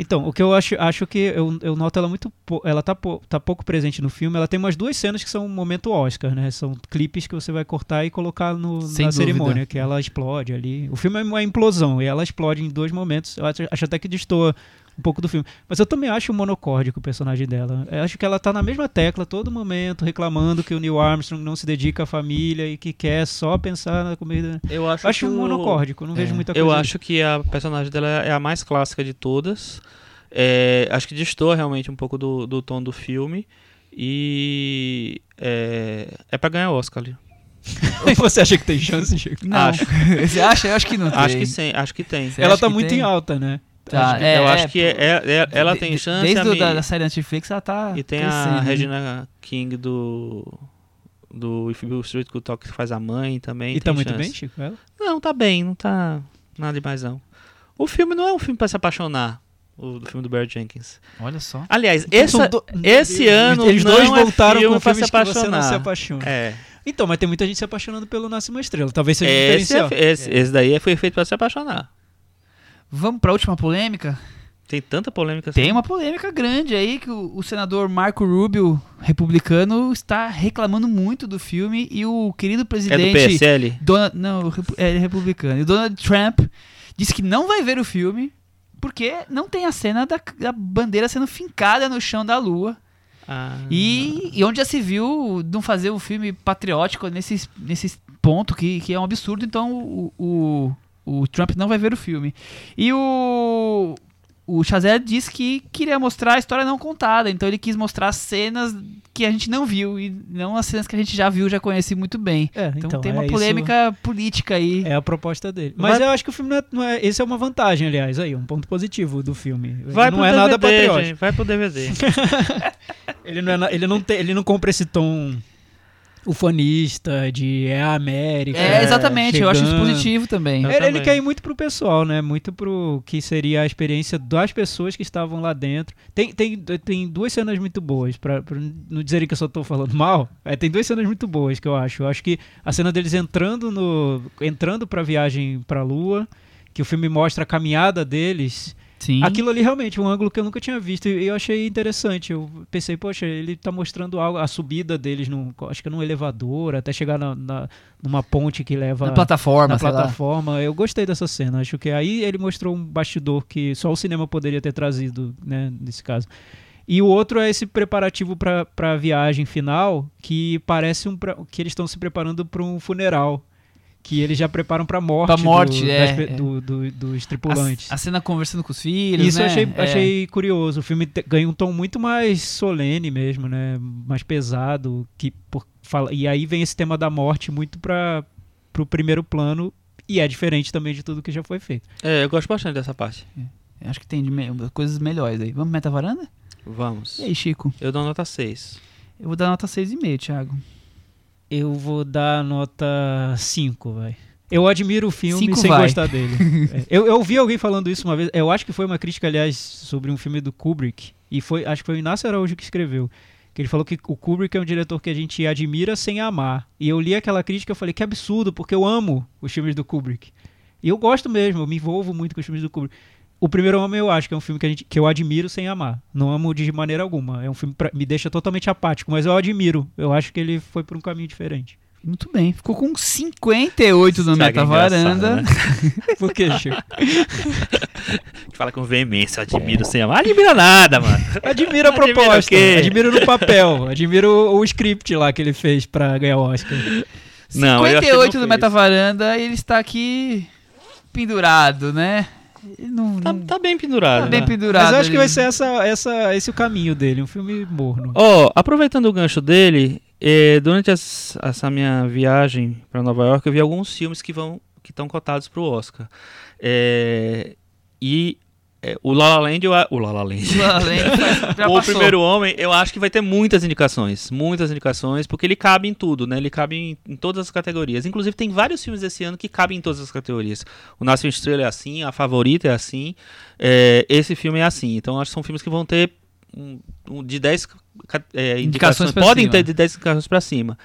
Então, o que eu acho, acho que eu, eu noto ela muito. Ela tá, tá pouco presente no filme. Ela tem umas duas cenas que são um momento Oscar, né? São clipes que você vai cortar e colocar no, Sem na dúvida. cerimônia, que ela explode ali. O filme é uma implosão e ela explode em dois momentos. Eu acho, acho até que destoa um pouco do filme. Mas eu também acho monocórdico o personagem dela. Eu acho que ela tá na mesma tecla todo momento, reclamando que o Neil Armstrong não se dedica à família e que quer só pensar na comida. Eu acho, Eu acho que o- monocórdico, não vejo É. muita coisa. Eu acho que a personagem dela é a mais clássica de todas. É, acho que destoa realmente um pouco do, do tom do filme. E é, é pra ganhar Oscar ali. Você acha que tem chance, Chico? Não. Acho. Você acha? Eu acho que não Acho tem. que sim, acho que tem. Você Ela tá muito tem? em alta, né? Tá, Acho que- é, eu é, acho que é- é- ela de- tem chance. Desde a o da, da série Netflix ela tá E tem crescendo, a né? Regina King do. Do If Bill Street Could Talk, que faz a mãe também. E tá muito chance. bem, Chico? Ela? Não, tá bem, não tá nada demais não. O filme não é um filme pra se apaixonar, o do filme do Barry Jenkins. Olha só. Aliás, Então essa, do- esse ano Eles dois é voltaram filme com filmes se que você não apaixonar. se apaixona. É. Então, mas tem muita gente se apaixonando pelo Nasce uma Estrela. Talvez seja um Esse, diferencial. é, esse, esse daí foi feito pra se apaixonar. Vamos pra última polêmica? Tem tanta polêmica assim. Tem uma polêmica grande aí que o, o senador Marco Rubio, republicano, está reclamando muito do filme e o querido É do presidente PSL? Donald, não, repu- é republicano. E o Donald Trump disse que não vai ver o filme porque não tem a cena da, da bandeira sendo fincada no chão da lua. Ah. E, e onde já se viu não fazer um filme patriótico nesse, nesse ponto que, que é um absurdo, então o, o, o Trump não vai ver o filme. E o, o Chazelle disse que queria mostrar a história não contada, então ele quis mostrar cenas que a gente não viu e não as cenas que a gente já viu, já conheci muito bem. É, Então, então, tem uma é isso- polêmica política aí. É a proposta dele. Mas Vai- eu acho que o filme não é, não é- Esse é uma vantagem, aliás, aí, um ponto positivo do filme. Vai ele não pro é DVD, nada patriótico. gente, vai pro DVD. Ele não, é ele, não tem, ele não compra esse tom ufanista de é a América. É, exatamente, eu acho isso chegando. positivo também. Eu ele também. quer ir muito pro pessoal, né? Muito pro que seria a experiência das pessoas que estavam lá dentro. Tem, tem, tem duas cenas muito boas, pra, pra não dizerem que eu só tô falando mal. É, tem duas cenas muito boas que eu acho. Eu acho que a cena deles entrando no. entrando pra viagem pra Lua, que o filme mostra a caminhada deles. Sim. Aquilo ali realmente é um ângulo que eu nunca tinha visto e eu achei interessante. Eu pensei, poxa, ele tá mostrando algo, a subida deles, num, acho que num elevador, até chegar na, na- numa ponte que leva Na plataforma, na sei lá. plataforma. Eu gostei dessa cena. Acho que aí ele mostrou um bastidor que só o cinema poderia ter trazido, né, nesse caso. E o outro é esse preparativo para a viagem final, que parece um pra- que eles estão se preparando para um funeral. Que eles já preparam para morte, Pra morte, do- é, das é. do- do- dos tripulantes. A, a cena conversando com os filhos, Isso eu né? achei, É. achei curioso. O filme te- ganha um tom muito mais solene mesmo, né? Mais pesado. Que por, fala, e aí vem esse tema da morte muito para pro primeiro plano. E é diferente também de tudo que já foi feito. É, eu gosto bastante dessa parte. Acho que tem de me- coisas melhores aí. Vamos meta varanda? Vamos. E aí, Chico? Eu dou nota 6. Eu vou dar nota 6,5, Thiago. Eu vou dar nota 5, vai. Eu admiro o filme Cinco sem vai. gostar dele. É, eu, eu ouvi alguém falando isso uma vez. Eu acho que foi uma crítica, aliás, sobre um filme do Kubrick. E foi, acho que foi o Inácio Araújo que escreveu. Que ele falou que o Kubrick é um diretor que a gente admira sem amar. E eu li aquela crítica e falei, que absurdo, porque eu amo os filmes do Kubrick. E eu gosto mesmo, eu me envolvo muito com os filmes do Kubrick. O Primeiro Homem eu acho que é um filme que, a gente, que eu admiro sem amar. Não amo de maneira alguma. É um filme que me deixa totalmente apático, mas eu admiro. Eu acho que ele foi por um caminho diferente. Muito bem. Ficou com 58 no Meta é Varanda. né? Por que, Chico? Fala com veemência, eu admiro sem amar. Admira nada, mano. Admiro a Admira o proposta. quê? Admiro no papel. Admiro o, script lá que ele fez pra ganhar o Oscar. Não, eu acho que 58 não do foi Meta Varanda, ele está aqui pendurado, né? Não, Tá, não- tá bem pendurado. tá bem né? pendurado. Mas eu acho que vai ser essa, essa, esse o caminho dele. Um filme morno. Ó, aproveitando o gancho dele, eh, durante as- essa minha viagem para Nova York, eu vi alguns filmes que vão que estão cotados para o Oscar. Eh, e eh, o La La Land, eu o La La Land. La La Land o primeiro homem, eu acho que vai ter muitas indicações, muitas indicações, porque ele cabe em tudo, né? Ele cabe em, em todas as categorias. Inclusive tem vários filmes desse ano que cabem em todas as categorias. O Nasce uma Estrela é assim, a Favorita é assim, é, esse filme é assim. Então acho que são filmes que vão ter um, um de 10 ca- é, Indicações podem cima. ter de 10 indicações para cima.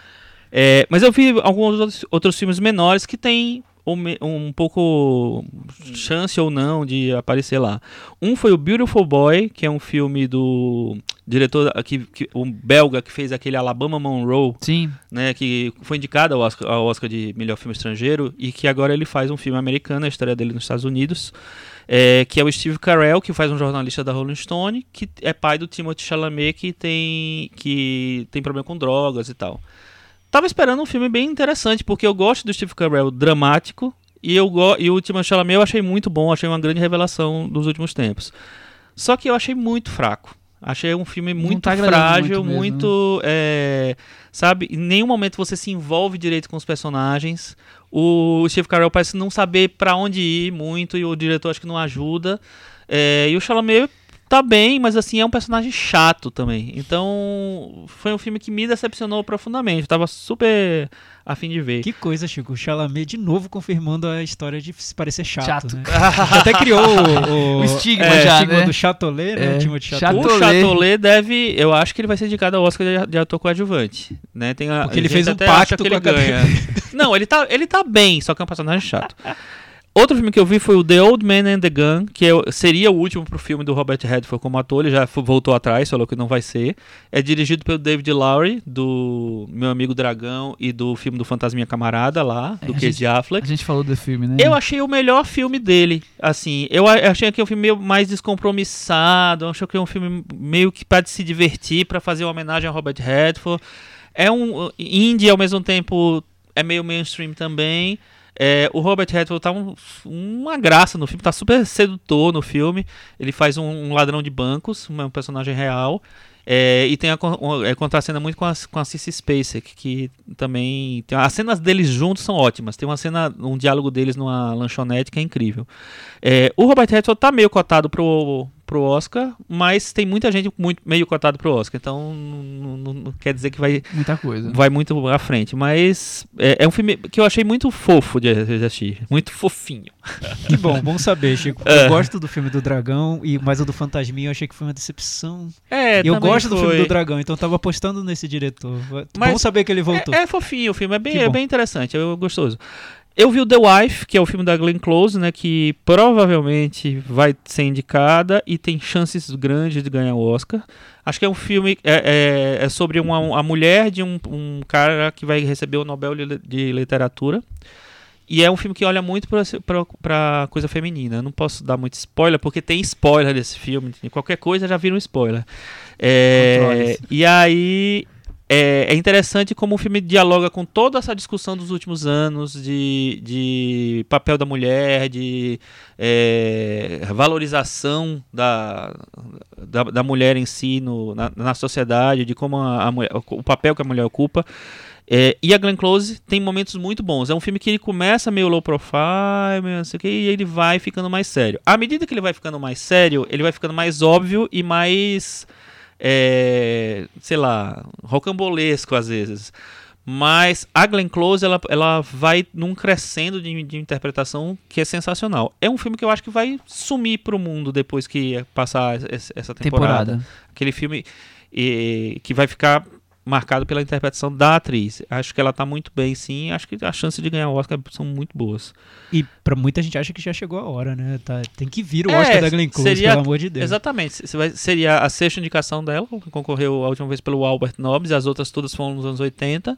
É, mas eu vi alguns outros, outros filmes menores que têm um, me- um pouco chance ou não de aparecer lá. Um foi o Beautiful Boy, que é um filme do diretor, que, que, um belga que fez aquele Alabama Monroe, Sim. né, que foi indicado ao Oscar, ao Oscar de melhor filme estrangeiro e que agora ele faz um filme americano, a história dele nos Estados Unidos, é, que é o Steve Carell, que faz um jornalista da Rolling Stone, que é pai do Timothée Chalamet, que tem que tem problema com drogas e tal. Tava esperando um filme bem interessante, porque eu gosto do Steve Carell dramático e eu go e o Timothée Chalamet eu achei muito bom, achei uma grande revelação dos últimos tempos. Só que eu achei muito fraco. Achei um filme muito tá frágil, muito mesmo, muito, é, sabe? Em nenhum momento você se envolve direito com os personagens. O Steve Carell parece não saber pra onde ir muito e o diretor acho que não ajuda. É, e o Chalamet tá bem, mas assim, é um personagem chato também. Então, foi um filme que me decepcionou profundamente. Eu tava super afim de ver. Que coisa, Chico. O Chalamet de novo confirmando a história de se parecer chato. Chato. Né? Até criou o, o, O estigma é, já, estigma né? do Chatolet, né? É. O Timothée Chato- Chatolet. O Chatolet. Deve. Eu acho que ele vai ser indicado ao Oscar de, de ator coadjuvante. Né? Tem a, Porque ele fez um pacto que com ele a ganha. Não, ele tá, ele tá bem, só que é um personagem chato. Outro filme que eu vi foi o The Old Man and the Gun, que é- seria o último pro filme do Robert Redford como ator, ele já voltou atrás, falou que não vai ser. É dirigido pelo David Lowry, do Meu Amigo Dragão e do filme do Fantasminha Camarada lá, É, do a Casey Affleck. A gente falou do filme, né? Eu achei o melhor filme dele, assim. Eu a- achei que é um filme meio mais descompromissado. Eu acho que é um filme meio que para se divertir, para fazer uma homenagem ao Robert Redford. É um uh, indie ao mesmo tempo é meio mainstream também. É, o Robert Redford tá um- uma graça no filme, tá super sedutor no filme. Ele faz um, um ladrão de bancos, um personagem real. É, e tem a, é, contracena muito com a, com a Cissy Spacek, que também. Tem, as cenas deles juntos são ótimas. Tem uma cena, um diálogo deles numa lanchonete que é incrível. É, o Robert Redford tá meio cotado pro, pro Oscar, mas tem muita gente muito, meio cotado pro Oscar. Então não, não- não quer dizer que vai, Muita coisa. vai muito à frente. Mas é, é um filme que eu achei muito fofo de, de assistir. Muito fofinho. Que bom, bom saber, Chico. É. Eu gosto do filme do Dragão, e, mas o do Fantasminha eu achei que foi uma decepção. É, E eu gosto do filme foi. do Dragão, então eu tava apostando nesse diretor. Mas bom saber que ele voltou. É, é fofinho o filme, é bem, Que é bem interessante, é gostoso. Eu vi o The Wife, que é o filme da Glenn Close, né, que provavelmente vai ser indicada e tem chances grandes de ganhar o Oscar. Acho que é um filme é, é- é sobre uma, a mulher de um, um cara que vai receber o Nobel de, Literatura. E é um filme que olha muito pra coisa feminina. Eu não posso dar muito spoiler, porque tem spoiler desse filme. Qualquer coisa já vira um spoiler. É, e aí é, é interessante como o filme dialoga com toda essa discussão dos últimos anos de, de papel da mulher, de é, valorização da, da, da mulher em si no, na, na sociedade, de como a, a mulher, o papel que a mulher ocupa. É, e a Glenn Close tem momentos muito bons. É um filme que ele começa meio low profile, meio não sei o que, e ele vai ficando mais sério. À medida que ele vai ficando mais sério, ele vai ficando mais óbvio e mais, é, sei lá, rocambolesco às vezes. Mas a Glenn Close, ela, ela vai num crescendo de, de interpretação que é sensacional. É um filme que eu acho que vai sumir pro mundo depois que passar essa, temporada Temporada. aquele filme eh, que vai ficar marcado pela interpretação da atriz. Acho que ela tá muito bem, sim. Acho que as chances de ganhar o Oscar são muito boas. E pra muita gente acha que já chegou a hora, né? Tá- tem que vir o É, Oscar da Glenn Close, seria- pelo amor de Deus. Exatamente. Vai- seria a sexta indicação dela, concorreu a última vez pelo Albert Nobbs, as outras todas foram nos anos 80.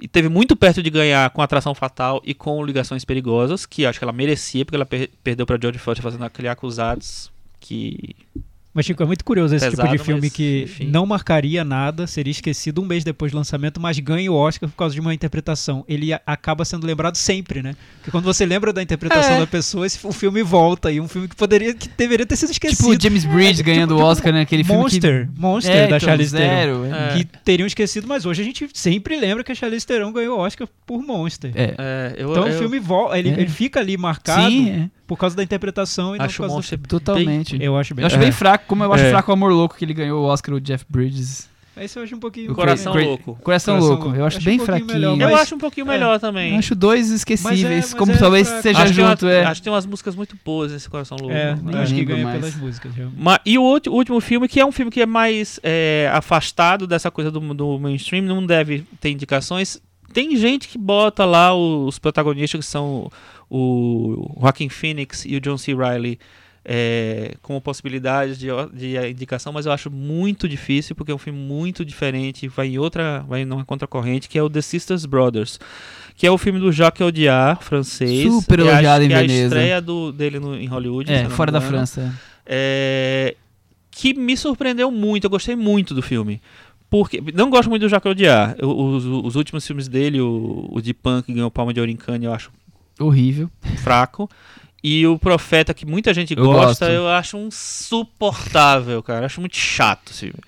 E teve muito perto de ganhar com Atração Fatal e com Ligações Perigosas, que acho que ela merecia, porque ela per- perdeu pra Jodie Foster fazendo aquele Acusados, que Mas, Chico, é muito curioso esse Pesado, tipo de filme mas, que enfim. não marcaria nada, seria esquecido um mês depois do lançamento, mas ganha o Oscar por causa de uma interpretação. Ele acaba sendo lembrado sempre, né? Porque quando você lembra da interpretação É. da pessoa, esse, o filme volta. E um filme que poderia, que deveria ter sido esquecido. Tipo o James Bridge ganhando o tipo- Oscar, né? Aquele filme Monster, que... Monster É, da então, Charlize Theron. é. É. Que teriam esquecido, mas hoje a gente sempre lembra que a Charlize Theron ganhou o Oscar por Monster. É. é, eu, Então eu o filme volta, ele, É. ele fica ali marcado Sim, é. Por causa da interpretação e não por acho causa do Totalmente. Eu acho bem. Eu acho É. bem fraco, como eu acho É. fraco o Amor Louco que ele ganhou o Oscar, o Jeff Bridges. Esse eu acho um pouquinho. O Coração Cra- Louco. Coração, Coração Louco. Louco. Eu acho Acho bem um fraquinho. melhor, Eu mas acho um pouquinho é. melhor também. eu acho dois esquecíveis. mas como é talvez fraco. seja acho, que junto, tem é. uma- acho que tem umas músicas muito boas nesse Coração Louco. É, eu acho que ganha mais. pelas músicas. já. Ma- e o outro- último filme, que é um filme que é mais é, afastado dessa coisa do, do mainstream, não deve ter indicações. Tem gente que bota lá os protagonistas, que são o Joaquin Phoenix e o John C. Reilly, é, como possibilidades de, de indicação, mas eu acho muito difícil, porque é um filme muito diferente, vai em outra, vai numa contracorrente, que é o The Sisters Brothers, que é o filme do Jacques Audiard, francês. Super É elogiado em que é a Veneza. estreia do, dele no- em Hollywood. É, fora da. França. É, que me surpreendeu muito, eu gostei muito do filme. Porque, não gosto muito do Jacques Audiard. Os, os últimos filmes dele, o, o de Punk, que ganhou Palma de Ouro em Cannes, eu acho Horrível. fraco. E o Profeta, que muita gente Eu gosta, gosto. eu acho um insuportável, cara. Eu acho muito chato esse filme.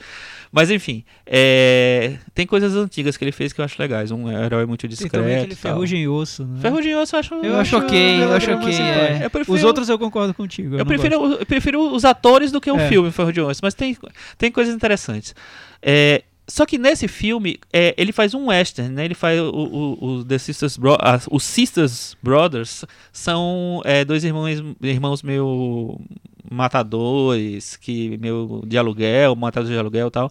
Mas enfim, é, tem coisas antigas que ele fez que eu acho legais. Um herói muito Tem discreto. também aquele e. Ferrugem e Osso, né? Ferrugem e Osso eu acho. Eu acho ok, eu acho ok, é. Prefiro- Os outros eu concordo contigo. Eu, prefiro, prefiro os atores do que o É. filme, Ferro de Osso, mas tem, tem coisas interessantes. É, só que nesse filme, é, ele faz um western, né? Ele faz o, o, o The Sisters Bro as- os Sisters Brothers são é, dois irmãos, irmãos meio matadores, que meio de aluguel, matadores de aluguel e tal,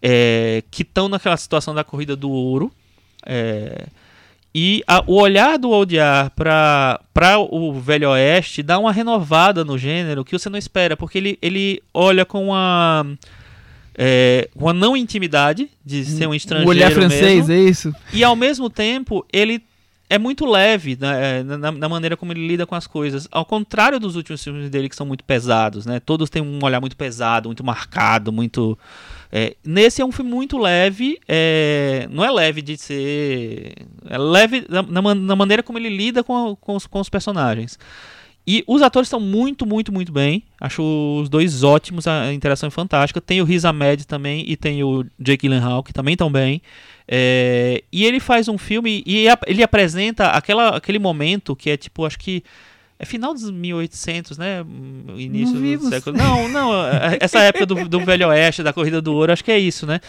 é, que estão naquela situação da corrida do ouro. é, e a- o olhar do Aldiar para o Velho Oeste dá uma renovada no gênero que você não espera, porque ele, ele olha com uma, é, uma não intimidade de ser um estrangeiro O olhar francês, mesmo, é isso? e ao mesmo tempo ele é muito leve né, é, na, na maneira como ele lida com as coisas. Ao contrário dos últimos filmes dele, que são muito pesados, né? Todos têm um olhar muito pesado, muito marcado, muito. É, nesse é um filme muito leve, é, não é leve de ser. É leve na, na, na maneira como ele lida com, com, os, com os personagens. E os atores estão muito, muito, muito bem. Acho os dois ótimos, a interação é fantástica. Tem o Riz Ahmed também e tem o Jake Gyllenhaal, que também estão bem. É, e ele faz um filme e ele apresenta aquela, aquele momento que é tipo, acho que é final dos 1800, né? Início Não do século. Não, não, é, essa época do, do Velho Oeste, da Corrida do Ouro, acho que é isso, né?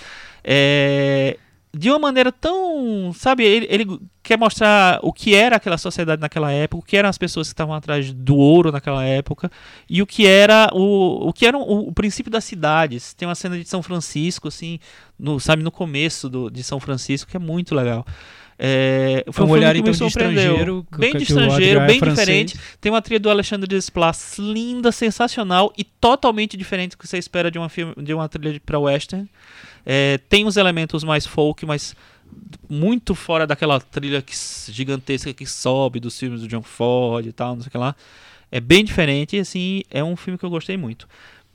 É, de uma maneira tão. Sabe, ele, ele, quer mostrar o que era aquela sociedade naquela época, o que eram as pessoas que estavam atrás do ouro naquela época, e o que era o, o que era o, o princípio das cidades. Tem uma cena de São Francisco, assim, no, sabe, no começo do, de São Francisco, que é muito legal. É, foi um, um olhar então, de estrangeiro, bem de estrangeiro, bem é diferente. Tem uma trilha do Alexandre Desplat linda, sensacional e totalmente diferente do que você espera de uma filme, de uma trilha para western. É, tem os elementos mais folk, mas muito fora daquela trilha que, gigantesca que sobe dos filmes do John Ford e tal, não sei o que lá. É bem diferente, assim, é um filme que eu gostei muito.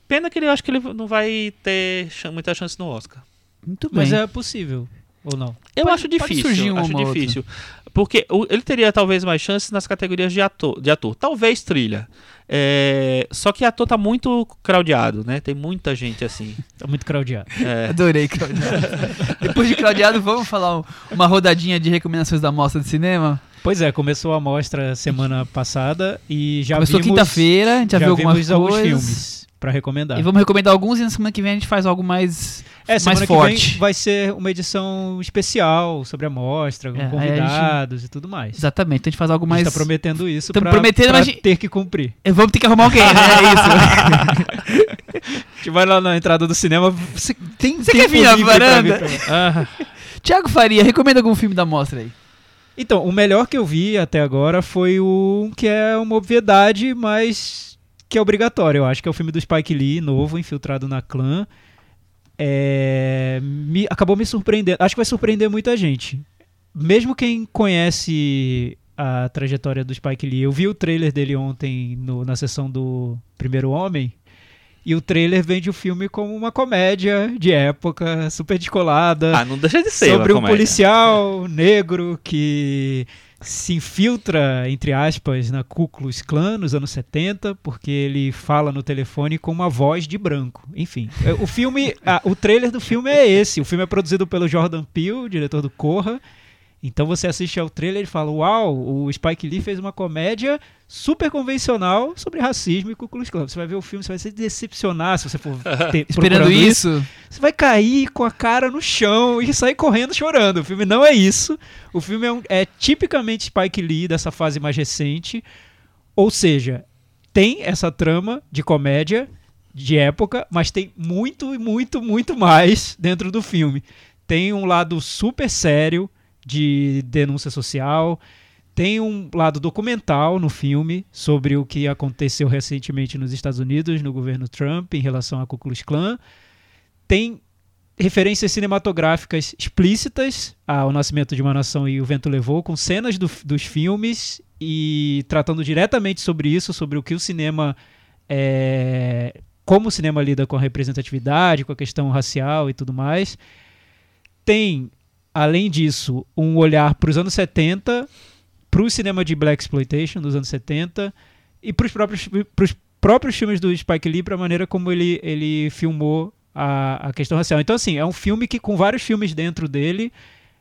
Pena que ele acho que ele não vai ter muita chance no Oscar. Muito bem. Mas é possível. Ou não? Eu pode, acho difícil. acho difícil. Porque ele teria talvez mais chances nas categorias de ator. De ator. Talvez trilha. É, só que ator tá muito craudiado, né? Tem muita gente assim. Tá muito craudiado. É. Adorei craudiado. Depois de craudiado, vamos falar uma rodadinha de recomendações da mostra de cinema? Pois é, começou a mostra semana passada e já Começou quinta-feira, a gente já, já viu algumas coisas. alguns filmes para recomendar. E vamos recomendar alguns e na semana que vem a gente faz algo mais é, mais forte. vai ser uma edição especial sobre a mostra, com é, convidados gente... e tudo mais. Exatamente, então a gente faz algo mais. A gente tá prometendo isso para prometendo, pra ter que cumprir. Vamos ter que arrumar alguém, né? É isso. a gente vai lá na entrada do cinema. Você, tem, você quer vir na varanda? Ah. Tiago Faria, recomenda algum filme da mostra aí. Então, o melhor que eu vi até agora foi o que é uma obviedade, mas que é obrigatório. Eu acho que é o filme do Spike Lee, novo, infiltrado na clã. É, me, acabou me surpreendendo. Acho que vai surpreender muita gente. Mesmo quem conhece a trajetória do Spike Lee, eu vi o trailer dele ontem no, na sessão do Primeiro Homem. E o trailer vende o filme como uma comédia de época, super descolada. Ah, não deixa de ser. Sobre um policial negro que se infiltra, entre aspas, na Ku Klux Klan nos anos 70, porque ele fala no telefone com uma voz de branco. Enfim, é, o filme, o trailer do filme é esse. O filme é produzido pelo Jordan Peele, diretor do Corra, então você assiste ao trailer e fala: Uau, o Spike Lee fez uma comédia super convencional sobre racismo e Ku Klux Klan. Você vai ver o filme, você vai se decepcionar se você for ter, esperando isso. isso. Você vai cair com a cara no chão e sair correndo chorando. O filme não é isso. O filme é, um, é tipicamente Spike Lee dessa fase mais recente. Ou seja, tem essa trama de comédia de época, mas tem muito, muito, muito mais dentro do filme. Tem um lado super sério de denúncia social. Tem um lado documental no filme sobre o que aconteceu recentemente nos Estados Unidos, no governo Trump, em relação à Ku Klux Klan. Tem referências cinematográficas explícitas ao Nascimento de uma Nação e O Vento Levou, com cenas do, dos filmes e tratando diretamente sobre isso, sobre o que o cinema é, como o cinema lida com a representatividade, com a questão racial e tudo mais. Tem além disso, um olhar para os anos 70, para o cinema de Black Exploitation dos anos 70 e para os próprios, próprios filmes do Spike Lee, para a maneira como ele, ele filmou a, a questão racial. Então, assim, é um filme que com vários filmes dentro dele,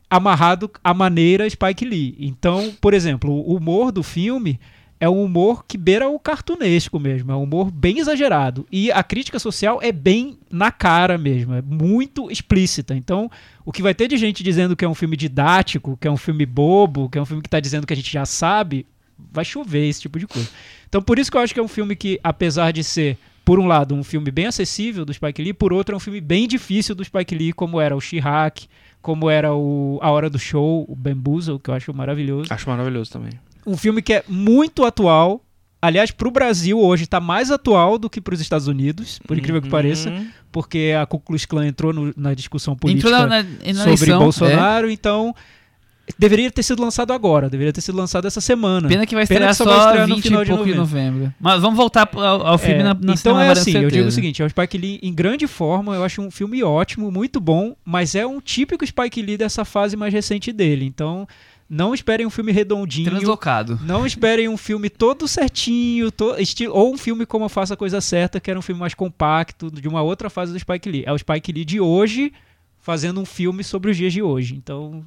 amarrado à maneira Spike Lee. Então, por exemplo, o humor do filme é um humor que beira o cartunesco mesmo, é um humor bem exagerado. E a crítica social é bem na cara mesmo, é muito explícita. Então, o que vai ter de gente dizendo que é um filme didático, que é um filme bobo, que é um filme que está dizendo que a gente já sabe, vai chover esse tipo de coisa. Então, por isso que eu acho que é um filme que, apesar de ser, por um lado, um filme bem acessível do Spike Lee, por outro, é um filme bem difícil do Spike Lee, como era o She-Hack, como era o A Hora do Show, o Bamboozle, que eu acho maravilhoso. Acho maravilhoso também um filme que é muito atual. Aliás, para o Brasil hoje está mais atual do que para os Estados Unidos, por incrível que pareça, uhum. porque a Ku Klux Klan entrou no, na discussão política na, na, na sobre eleição, Bolsonaro, é. então Deveria ter sido lançado agora, deveria ter sido lançado essa semana. Pena que vai Pena estrear que só vai estrear no 20 final e de pouco de novembro. novembro. Mas vamos voltar ao, ao filme É, na, na então é assim, eu digo o seguinte, é o Spike Lee em grande forma, eu acho um filme ótimo, muito bom, mas é um típico Spike Lee dessa fase mais recente dele. Então, não esperem um filme redondinho. Translocado. Não esperem um filme todo certinho, to- estilo, ou um filme como Eu Faço a Coisa Certa, que era um filme mais compacto, de uma outra fase do Spike Lee. É o Spike Lee de hoje fazendo um filme sobre os dias de hoje. Então,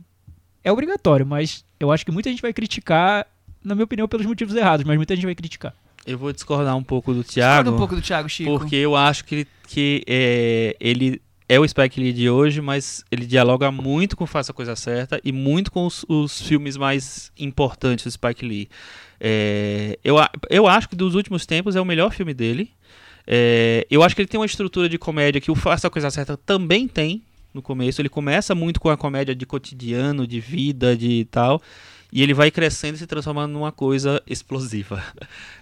é obrigatório, mas eu acho que muita gente vai criticar, na minha opinião, pelos motivos errados, mas muita gente vai criticar. Eu vou discordar um pouco do Discorda Thiago. um pouco do Thiago Chico. Porque eu acho que, ele- que é, ele é o Spike Lee de hoje, mas ele dialoga muito com Faça a Coisa Certa e muito com os, os filmes mais importantes do Spike Lee. É, eu, eu acho que dos últimos tempos é o melhor filme dele. É, eu acho que ele tem uma estrutura de comédia que o Faça a Coisa Certa também tem no começo. Ele começa muito com a comédia de cotidiano, de vida, de tal. E ele vai crescendo e se transformando numa coisa explosiva.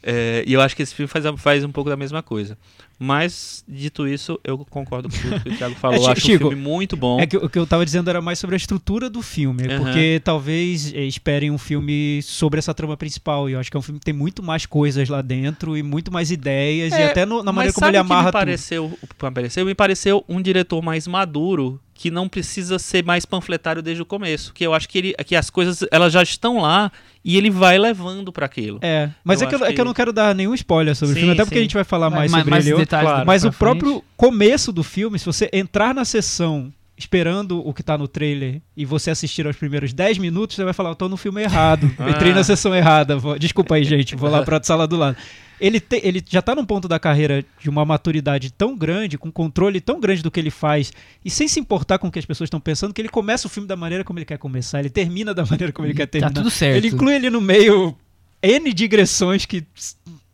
É, e eu acho que esse filme faz, faz um pouco da mesma coisa. Mas, dito isso, eu concordo com tudo que o Thiago falou. É, acho Chico, um filme muito bom. É que o que eu tava dizendo era mais sobre a estrutura do filme, Aham. porque talvez eh, esperem um filme sobre essa trama principal, e eu acho que é um filme que tem muito mais coisas lá dentro e muito mais ideias, e É, até no- na maneira como ele amarra me tudo. pareceu, o que me pareceu? Me pareceu um diretor mais maduro, que não precisa ser mais panfletário desde o começo. Que eu acho que, ele, que as coisas elas já estão lá e ele vai levando para aquilo. É, mas Eu é que eu, é que eu não quero dar nenhum spoiler sobre Sim, o filme, até porque sim. a gente vai falar mais Mais- sobre mais ele. hoje. detalhes claro. Mas o frente. próprio começo do filme, se você entrar na sessão esperando o que tá no trailer e você assistir aos primeiros 10 minutos, você vai falar, eu tô no filme errado. Ah. Entrei na sessão errada. Vou- Desculpa aí, gente. Vou lá pra sala do lado. Ele, te- ele já tá num ponto da carreira de uma maturidade tão grande, com controle tão grande do que ele faz, e sem se importar com o que as pessoas estão pensando, que ele começa o filme da maneira como ele quer começar, ele termina da maneira como ele quer Tá terminar. tudo certo. Ele inclui ali no meio N digressões que,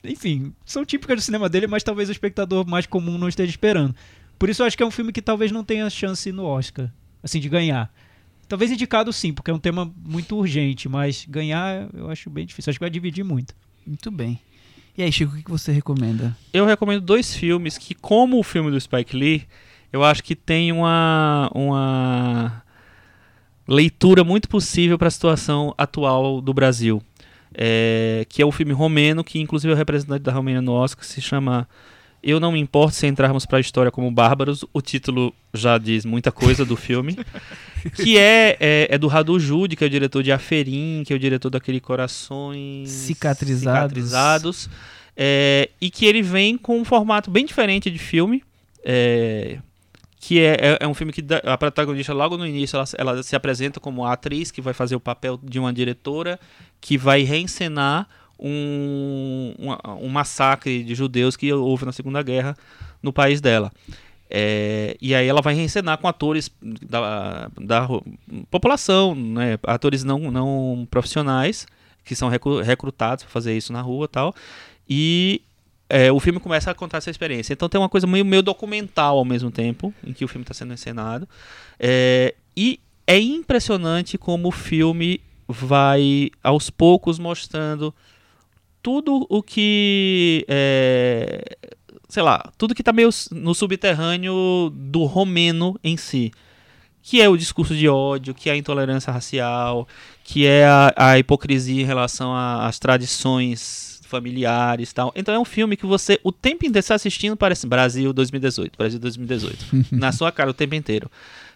enfim, são típicas do cinema dele, mas talvez o espectador mais comum não esteja esperando. Por isso eu acho que é um filme que talvez não tenha chance no Oscar, assim, de ganhar. Talvez indicado sim, porque é um tema muito urgente, mas ganhar eu acho bem difícil. Acho que vai dividir muito. Muito bem. E aí, Chico, o que você recomenda? Eu recomendo dois filmes que, como o filme do Spike Lee, eu acho que tem uma, uma leitura muito possível para a situação atual do Brasil. É, que é o filme romeno, que inclusive é o representante da Romênia no Oscar, se chama Eu Não Me Importo Se Entrarmos para a História como Bárbaros. O título já diz muita coisa do filme. que é, é, é do Radu Jude, que é o diretor de Aferim, que é o diretor daquele Corações Cicatrizados. Cicatrizados. É, e que ele vem com um formato bem diferente de filme. é, que é, é, é um filme que dá- a protagonista, logo no início, ela, ela se apresenta como a atriz que vai fazer o papel de uma diretora que vai reencenar um, um, um massacre de judeus que houve na Segunda Guerra no país dela. É, e aí ela vai reencenar com atores da, da população, né, atores não, não profissionais, que são recru- recrutados para fazer isso na rua tal. E é, o filme começa a contar essa experiência. Então tem uma coisa meio, meio documental ao mesmo tempo, em que o filme está sendo encenado. É, e é impressionante como o filme vai aos poucos mostrando tudo o que é, sei lá, tudo que está meio no subterrâneo do romeno em si. Que é o discurso de ódio, que é a intolerância racial, que é a, a hipocrisia em relação às tradições familiares tal. Então é um filme que você, o tempo inteiro está assistindo, parece Brasil 2018, Brasil 2018. na sua cara o tempo inteiro.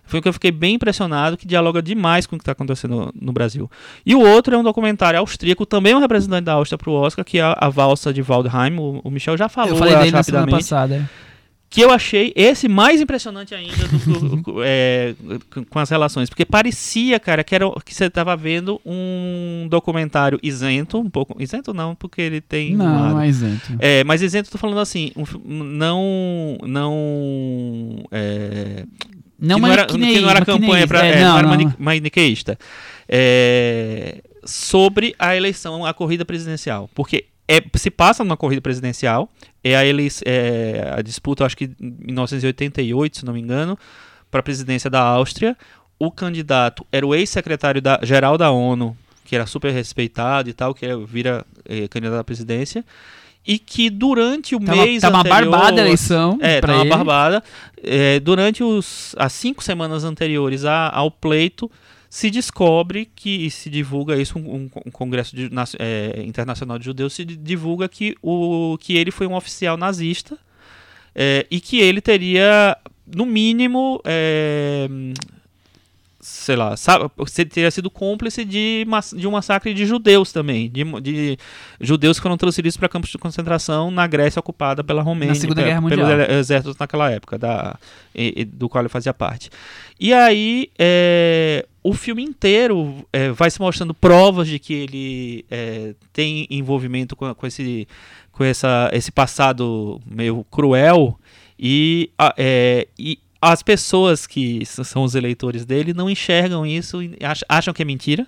Foi o que eu fiquei bem impressionado, que dialoga demais com o que está acontecendo no, Brasil. E o outro é um documentário austríaco, também um representante da Áustria para o Oscar, que é a, Valsa de Waldheim. O, o Michel já falou, eu falei dele na semana passada. que eu achei esse mais impressionante ainda do, do- é, com- as relações, porque parecia, cara, que, era, que você estava vendo um documentário isento, um pouco isento não, porque ele tem um Não, lado. não é isento. É, mas isento, tô falando assim, um não, não, é, Não, que não era, que não era campanha para, É, é, não, não, era maniqueísta, é, sobre a eleição, a corrida presidencial, porque é, se passa numa corrida presidencial, é a, elei é a disputa, acho que em 1988, se não me engano, para a presidência da Áustria. O candidato era o ex-secretário da- geral da ONU, que era super respeitado e tal, que é- vira eh, candidato à presidência, e que durante o Tá uma, mês tá uma anterior, barbada a eleição. é, tá uma ele. barbada. É, durante os, as cinco semanas anteriores a- ao pleito, se descobre que e se divulga isso um, um- congresso de- na- é, internacional de judeus se di- divulga que o que ele foi um oficial nazista é, e que ele teria no mínimo é, sei lá teria sido cúmplice de, de um massacre de judeus também de, de judeus que foram transferidos para campos de concentração na Grécia ocupada pela Romênia Segunda pe- Guerra pelos Mundial. ele- exércitos naquela época da e- e- do qual ele fazia parte e aí, é, o filme inteiro é, vai se mostrando provas de que ele é, tem envolvimento com, com esse, com essa, esse passado meio cruel e, é, e as pessoas que são os eleitores dele não enxergam isso e ach- acham que é mentira.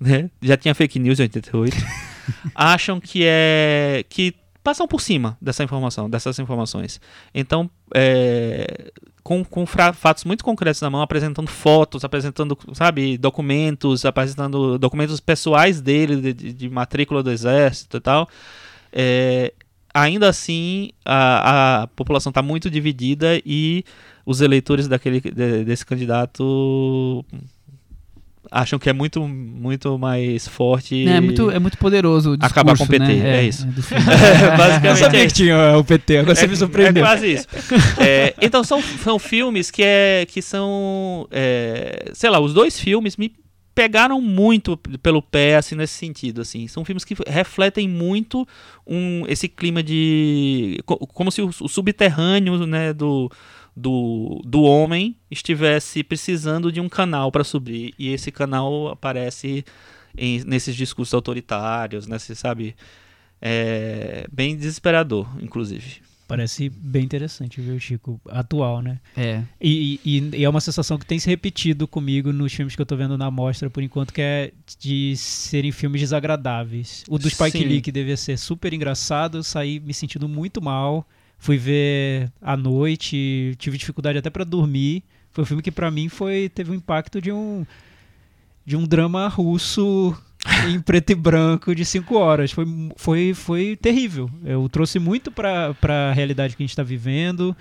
Né? Já tinha fake news em 88. acham que é. que passam por cima dessa informação, dessas informações. Então, é, com, com fatos muito concretos na mão, apresentando fotos, apresentando, sabe, documentos, apresentando documentos pessoais dele, de, de- de matrícula do exército e tal. É, ainda assim, a, a população está muito dividida e os eleitores daquele, de- desse candidato acham que é muito, muito mais forte. É, muito, é muito poderoso o discurso, Acabar com o PT, né? é isso. do filme. Eu Basicamente sabia é que tinha o PT, agora você me surpreendeu. É quase isso. É, então são, são filmes que, é, que são. é, sei lá, os dois filmes me pegaram muito pelo pé, assim, nesse sentido. Assim. São filmes que refletem muito um, esse clima de. co- como se o, o subterrâneo né, do. Do, do homem estivesse precisando de um canal para subir e esse canal aparece em- nesses discursos autoritários, nesse, sabe? É bem desesperador, inclusive. Parece bem interessante, viu, Chico? Atual, né? É. E, e- e é uma sensação que tem se repetido comigo nos filmes que eu tô vendo na mostra, por enquanto, que é de serem filmes desagradáveis. O do Spike Sim. Lee, que devia ser super engraçado, eu saí me sentindo muito mal. Fui ver à noite, tive dificuldade até pra dormir. Foi um filme que pra mim foi teve um impacto de um de um drama russo em preto e branco de cinco horas. Foi, foi, foi terrível. Eu trouxe muito pra, pra realidade que a gente tá vivendo.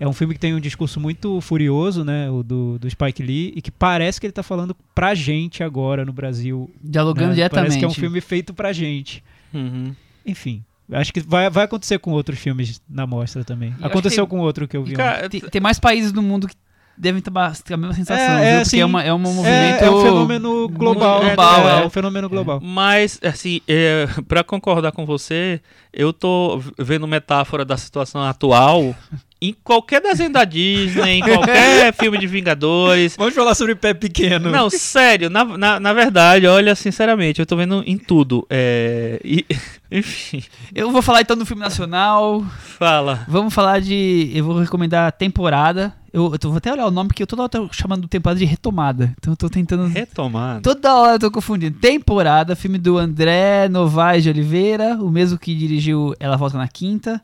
É um filme que tem um discurso muito furioso, né? O do, do Spike Lee, e que parece que ele tá falando pra gente agora no Brasil. Dialogando né? diretamente. Parece que é um filme feito pra gente. Uhum. Enfim. Acho que vai, vai acontecer com outros filmes na mostra também. Aconteceu que- com outro que eu vi. ontem. Cara, Tem, tem mais países no mundo que devem ter a mesma sensação, É, viu? é, Porque sim. é, uma, é um movimento... é, é um fenômeno global. global, é, é. um fenômeno global. Mas, assim, é, para concordar com você, eu tô vendo metáfora da situação atual em qualquer desenho da Disney, em qualquer filme de Vingadores. Vamos falar sobre pé pequeno. Não, sério, na, na, na verdade, olha, sinceramente, eu tô vendo em tudo. É, e- enfim, Eu vou falar então do filme nacional. fala. Vamos falar de... Eu vou recomendar a temporada. Eu, eu vou até olhar o nome, porque eu toda hora tô chamando temporada de retomada. Então eu tô tentando... Retomando. Toda hora eu tô confundindo. Temporada, filme do André Novaes de Oliveira, o mesmo que dirigiu Ela Volta na Quinta.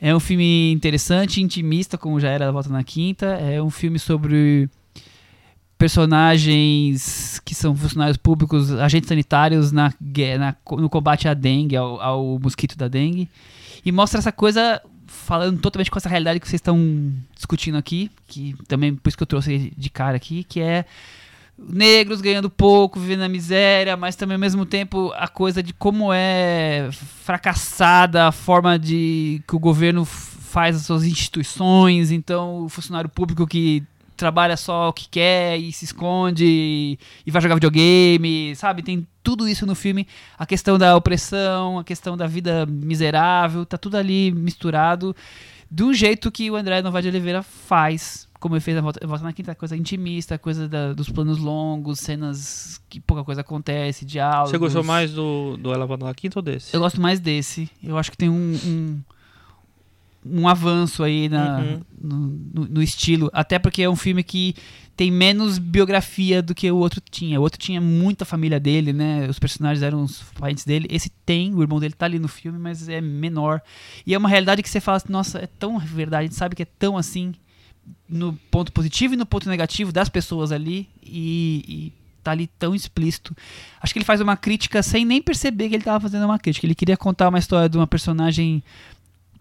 É um filme interessante, intimista, como já era Ela Volta na Quinta. É um filme sobre personagens que são funcionários públicos, agentes sanitários na, na- no combate à dengue, ao, ao mosquito da dengue. E mostra essa coisa falando totalmente com essa realidade que vocês estão discutindo aqui, que também por isso que eu trouxe de cara aqui, que é negros ganhando pouco, vivendo na miséria, mas também ao mesmo tempo a coisa de como é fracassada a forma de que o governo faz as suas instituições, então o funcionário público que trabalha só o que quer e se esconde e, e vai jogar videogame, sabe? Tem tudo isso no filme, a questão da opressão, a questão da vida miserável, tá tudo ali misturado do jeito que o André Novaes de Oliveira faz, como ele fez a volta, volta na quinta, coisa intimista, coisa da- dos planos longos, cenas que pouca coisa acontece, diálogos. Você gostou mais do, do Ela Volta na Quinta ou desse? Eu gosto mais desse. Eu acho que tem um, um, um avanço aí na, Uhum. no, no- no estilo. Até porque é um filme que tem menos biografia do que o outro tinha. O outro tinha muita família dele, né? Os personagens eram os parentes dele. Esse tem, o irmão dele tá ali no filme, mas é menor. E é uma realidade que você fala assim, nossa, é tão verdade, a gente sabe que é tão assim no ponto positivo e no ponto negativo das pessoas ali e, e tá ali tão explícito. Acho que ele faz uma crítica sem nem perceber que ele tava fazendo uma crítica. Ele queria contar uma história de uma personagem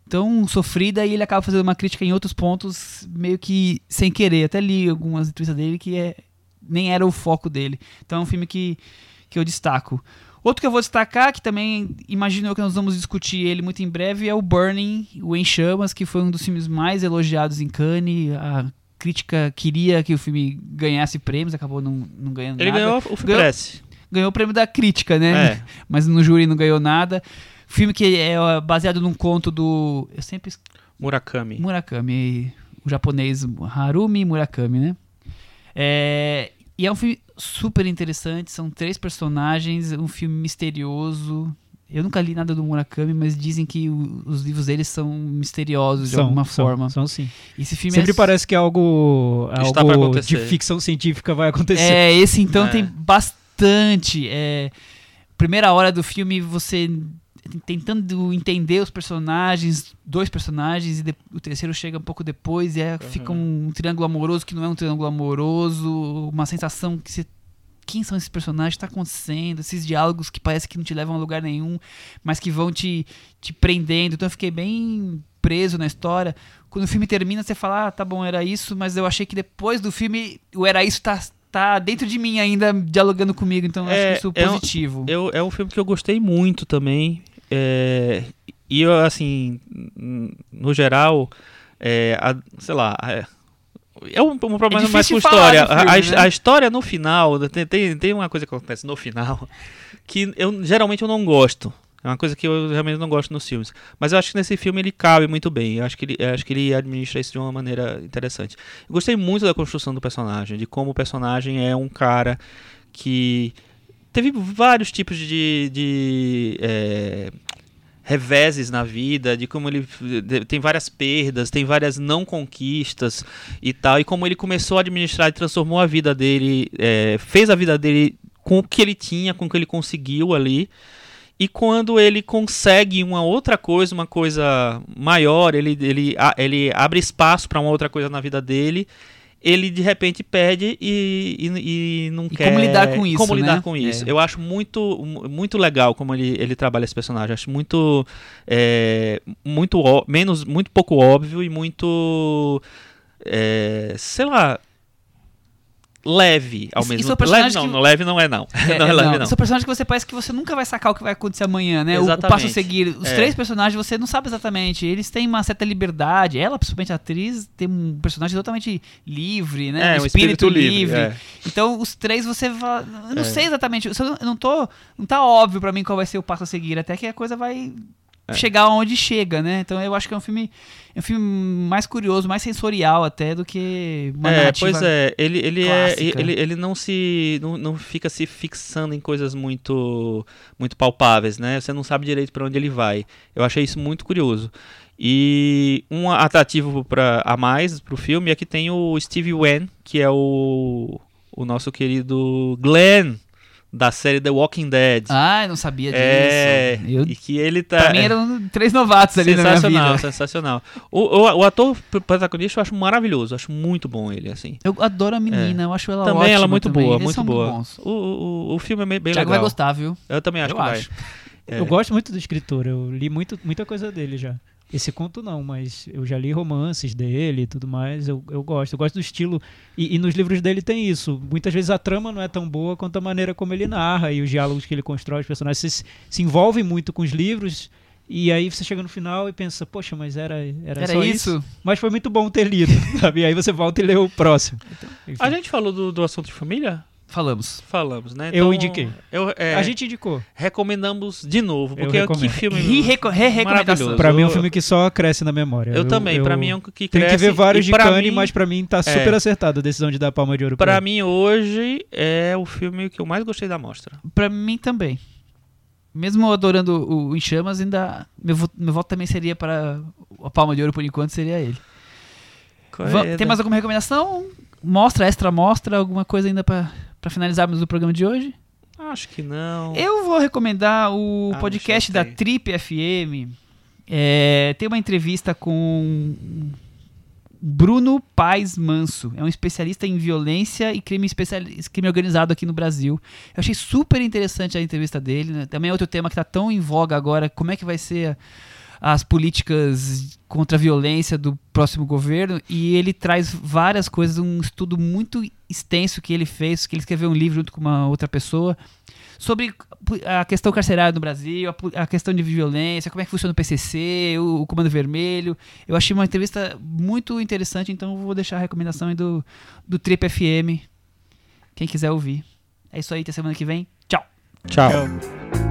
tão sofrida e ele acaba fazendo uma crítica em outros pontos meio que sem querer. Até li algumas entrevistas dele que é nem era o foco dele. Então é um filme que, que eu destaco. Outro que eu vou destacar, que também imagino que nós vamos discutir ele muito em breve, é o Burning, o Em Chamas, que foi um dos filmes mais elogiados em Cannes. A crítica queria que o filme ganhasse prêmios, acabou não, não ganhando Ele nada. ganhou o Ganhou- ganhou o prêmio da crítica, né? É. Mas no júri não ganhou nada. Filme que é baseado num conto do. Eu sempre. Murakami. Murakami, o japonês Harumi Murakami, né? É, e é um filme super interessante, são três personagens, um filme misterioso. Eu nunca li nada do Murakami, mas dizem que o- os livros dele são misteriosos de São, alguma são, forma. São sim. Esse filme Sempre é parece que algo, Está pra algo acontecer. de ficção científica vai acontecer. É, esse então É. tem bastante. É, primeira hora do filme, você tentando entender os personagens, dois personagens, e de- o terceiro chega um pouco depois, e aí fica um, triângulo amoroso que não é um triângulo amoroso, uma sensação que você. Quem são esses personagens? O que está acontecendo? Esses diálogos que parece que não te levam a lugar nenhum, mas que vão te, te prendendo. Então eu fiquei bem preso na história. Quando o filme termina, você fala, ah, tá bom, era isso, mas eu achei que depois do filme, o era isso tá, tá dentro de mim ainda, dialogando comigo, então eu É, acho isso é um- positivo. Eu, é um filme que eu gostei muito também. É, e eu, assim, no geral, é, a- sei lá. É, é um, um problema É mais com história. filme, a, né? a história no final, tem, tem, tem uma coisa que acontece no final que eu geralmente eu não gosto. É uma coisa que eu realmente não gosto nos filmes. Mas eu acho que nesse filme ele cabe muito bem. Eu acho que ele, acho que ele administra isso de uma maneira interessante. Eu gostei muito da construção do personagem, de como o personagem é um cara que teve vários tipos de, de é, reveses na vida, de como ele tem várias perdas, tem várias não conquistas e tal, e como ele começou a administrar e transformou a vida dele, é, fez a vida dele com o que ele tinha, com o que ele conseguiu ali. E quando ele consegue uma outra coisa, uma coisa maior, ele, ele, ele abre espaço para uma outra coisa na vida dele, ele de repente perde e, e, e não E quer. como lidar com isso, Como lidar né? com isso. É. Eu acho muito, mu- muito legal como ele, ele trabalha esse personagem. Acho muito. é, muito menos, muito pouco óbvio e muito. é, sei lá. Leve ao Isso- mesmo é tempo. Leve não, que- não, leve não é não. É, não é leve não. São personagens que você parece que você nunca vai sacar o que vai acontecer amanhã, né? O- O, Exatamente. passo a seguir. Os É. três personagens você não sabe exatamente. Eles têm uma certa liberdade. Ela, principalmente a atriz, tem um personagem totalmente livre, né? É, um espírito livre, é. Então, os três você fala. Eu não É. sei exatamente. Eu não, eu não tô. Não tá óbvio pra mim qual vai ser o passo a seguir. Até que a coisa vai. É. Chegar onde chega, né? Então eu acho que é um filme, é um filme mais curioso, mais sensorial até do que uma É, pois é, ele, ele, é, ele, ele não se não, não fica se fixando em coisas muito muito palpáveis, né? Você não sabe direito para onde ele vai. Eu achei isso muito curioso. E um atrativo para a mais pro filme é que tem o Steve Wan, que é o o nosso querido Glenn da série The Walking Dead. Ah, eu não sabia disso. é, Eu, e que ele tá pra mim eram três novatos ali na minha sensacional, vida. sensacional. O, o, o ator protagonista eu acho maravilhoso, eu acho muito bom ele assim. Eu adoro a menina, eu acho ela Também ótima. ela é muito também. boa, Eles muito são boa. bons. O, o, o filme é bem, Thiago legal. vai gostar, viu? Eu também acho Eu que vai. acho. É. Eu gosto muito do escritor, eu li muito, muita coisa dele já. Esse conto não, mas eu já li romances dele e tudo mais, eu, eu gosto. Eu gosto do estilo. E, e nos livros dele tem isso. Muitas vezes a trama não é tão boa quanto a maneira como ele narra e os diálogos que ele constrói, os personagens. Você se, se envolve muito com os livros. E aí você chega no final e pensa, poxa, mas era, era, Era só isso? Mas foi muito bom ter lido, sabe? E aí você volta e lê o próximo. Enfim. A gente falou do, do assunto de família? Falamos. Falamos, né? Eu indiquei. Eu, é, A gente indicou. recomendamos de novo, Eu porque que recomendo. filme re-recomendação. maravilhoso. Pra mim é um Eu- filme que só cresce na memória. Eu, também, pra mim é um que Tem cresce. que ver vários de pra Cannes, mas pra mim tá super acertado a decisão de dar a palma de ouro Pra ele. mim hoje é o filme que eu mais gostei da mostra. Pra mim também. Mesmo eu adorando o Em Chamas, ainda. Meu, meu voto também seria para. A palma de ouro por enquanto seria ele. É, Tem mais alguma recomendação? Mostra, extra mostra, alguma coisa ainda pra, pra finalizarmos o programa de hoje? Acho que não. Eu vou recomendar o Ah, podcast da. Trip FM. É, tem uma entrevista com Bruno Paz Manso. É um especialista em violência e crime, especial, crime organizado aqui no Brasil. Eu achei super interessante a entrevista dele. né? Também é outro tema que está tão em voga agora. Como é que vai ser as políticas contra a violência do próximo governo e ele traz várias coisas, um estudo muito extenso que ele fez, que ele escreveu um livro junto com uma outra pessoa sobre a questão carcerária no Brasil, a, a questão de violência, como é que funciona o PCC, o, o, Comando Vermelho. Eu achei uma entrevista muito interessante, então vou deixar a recomendação aí do, do Trip FM. Quem quiser ouvir. É isso aí, até semana que vem. Tchau. Tchau. Tchau.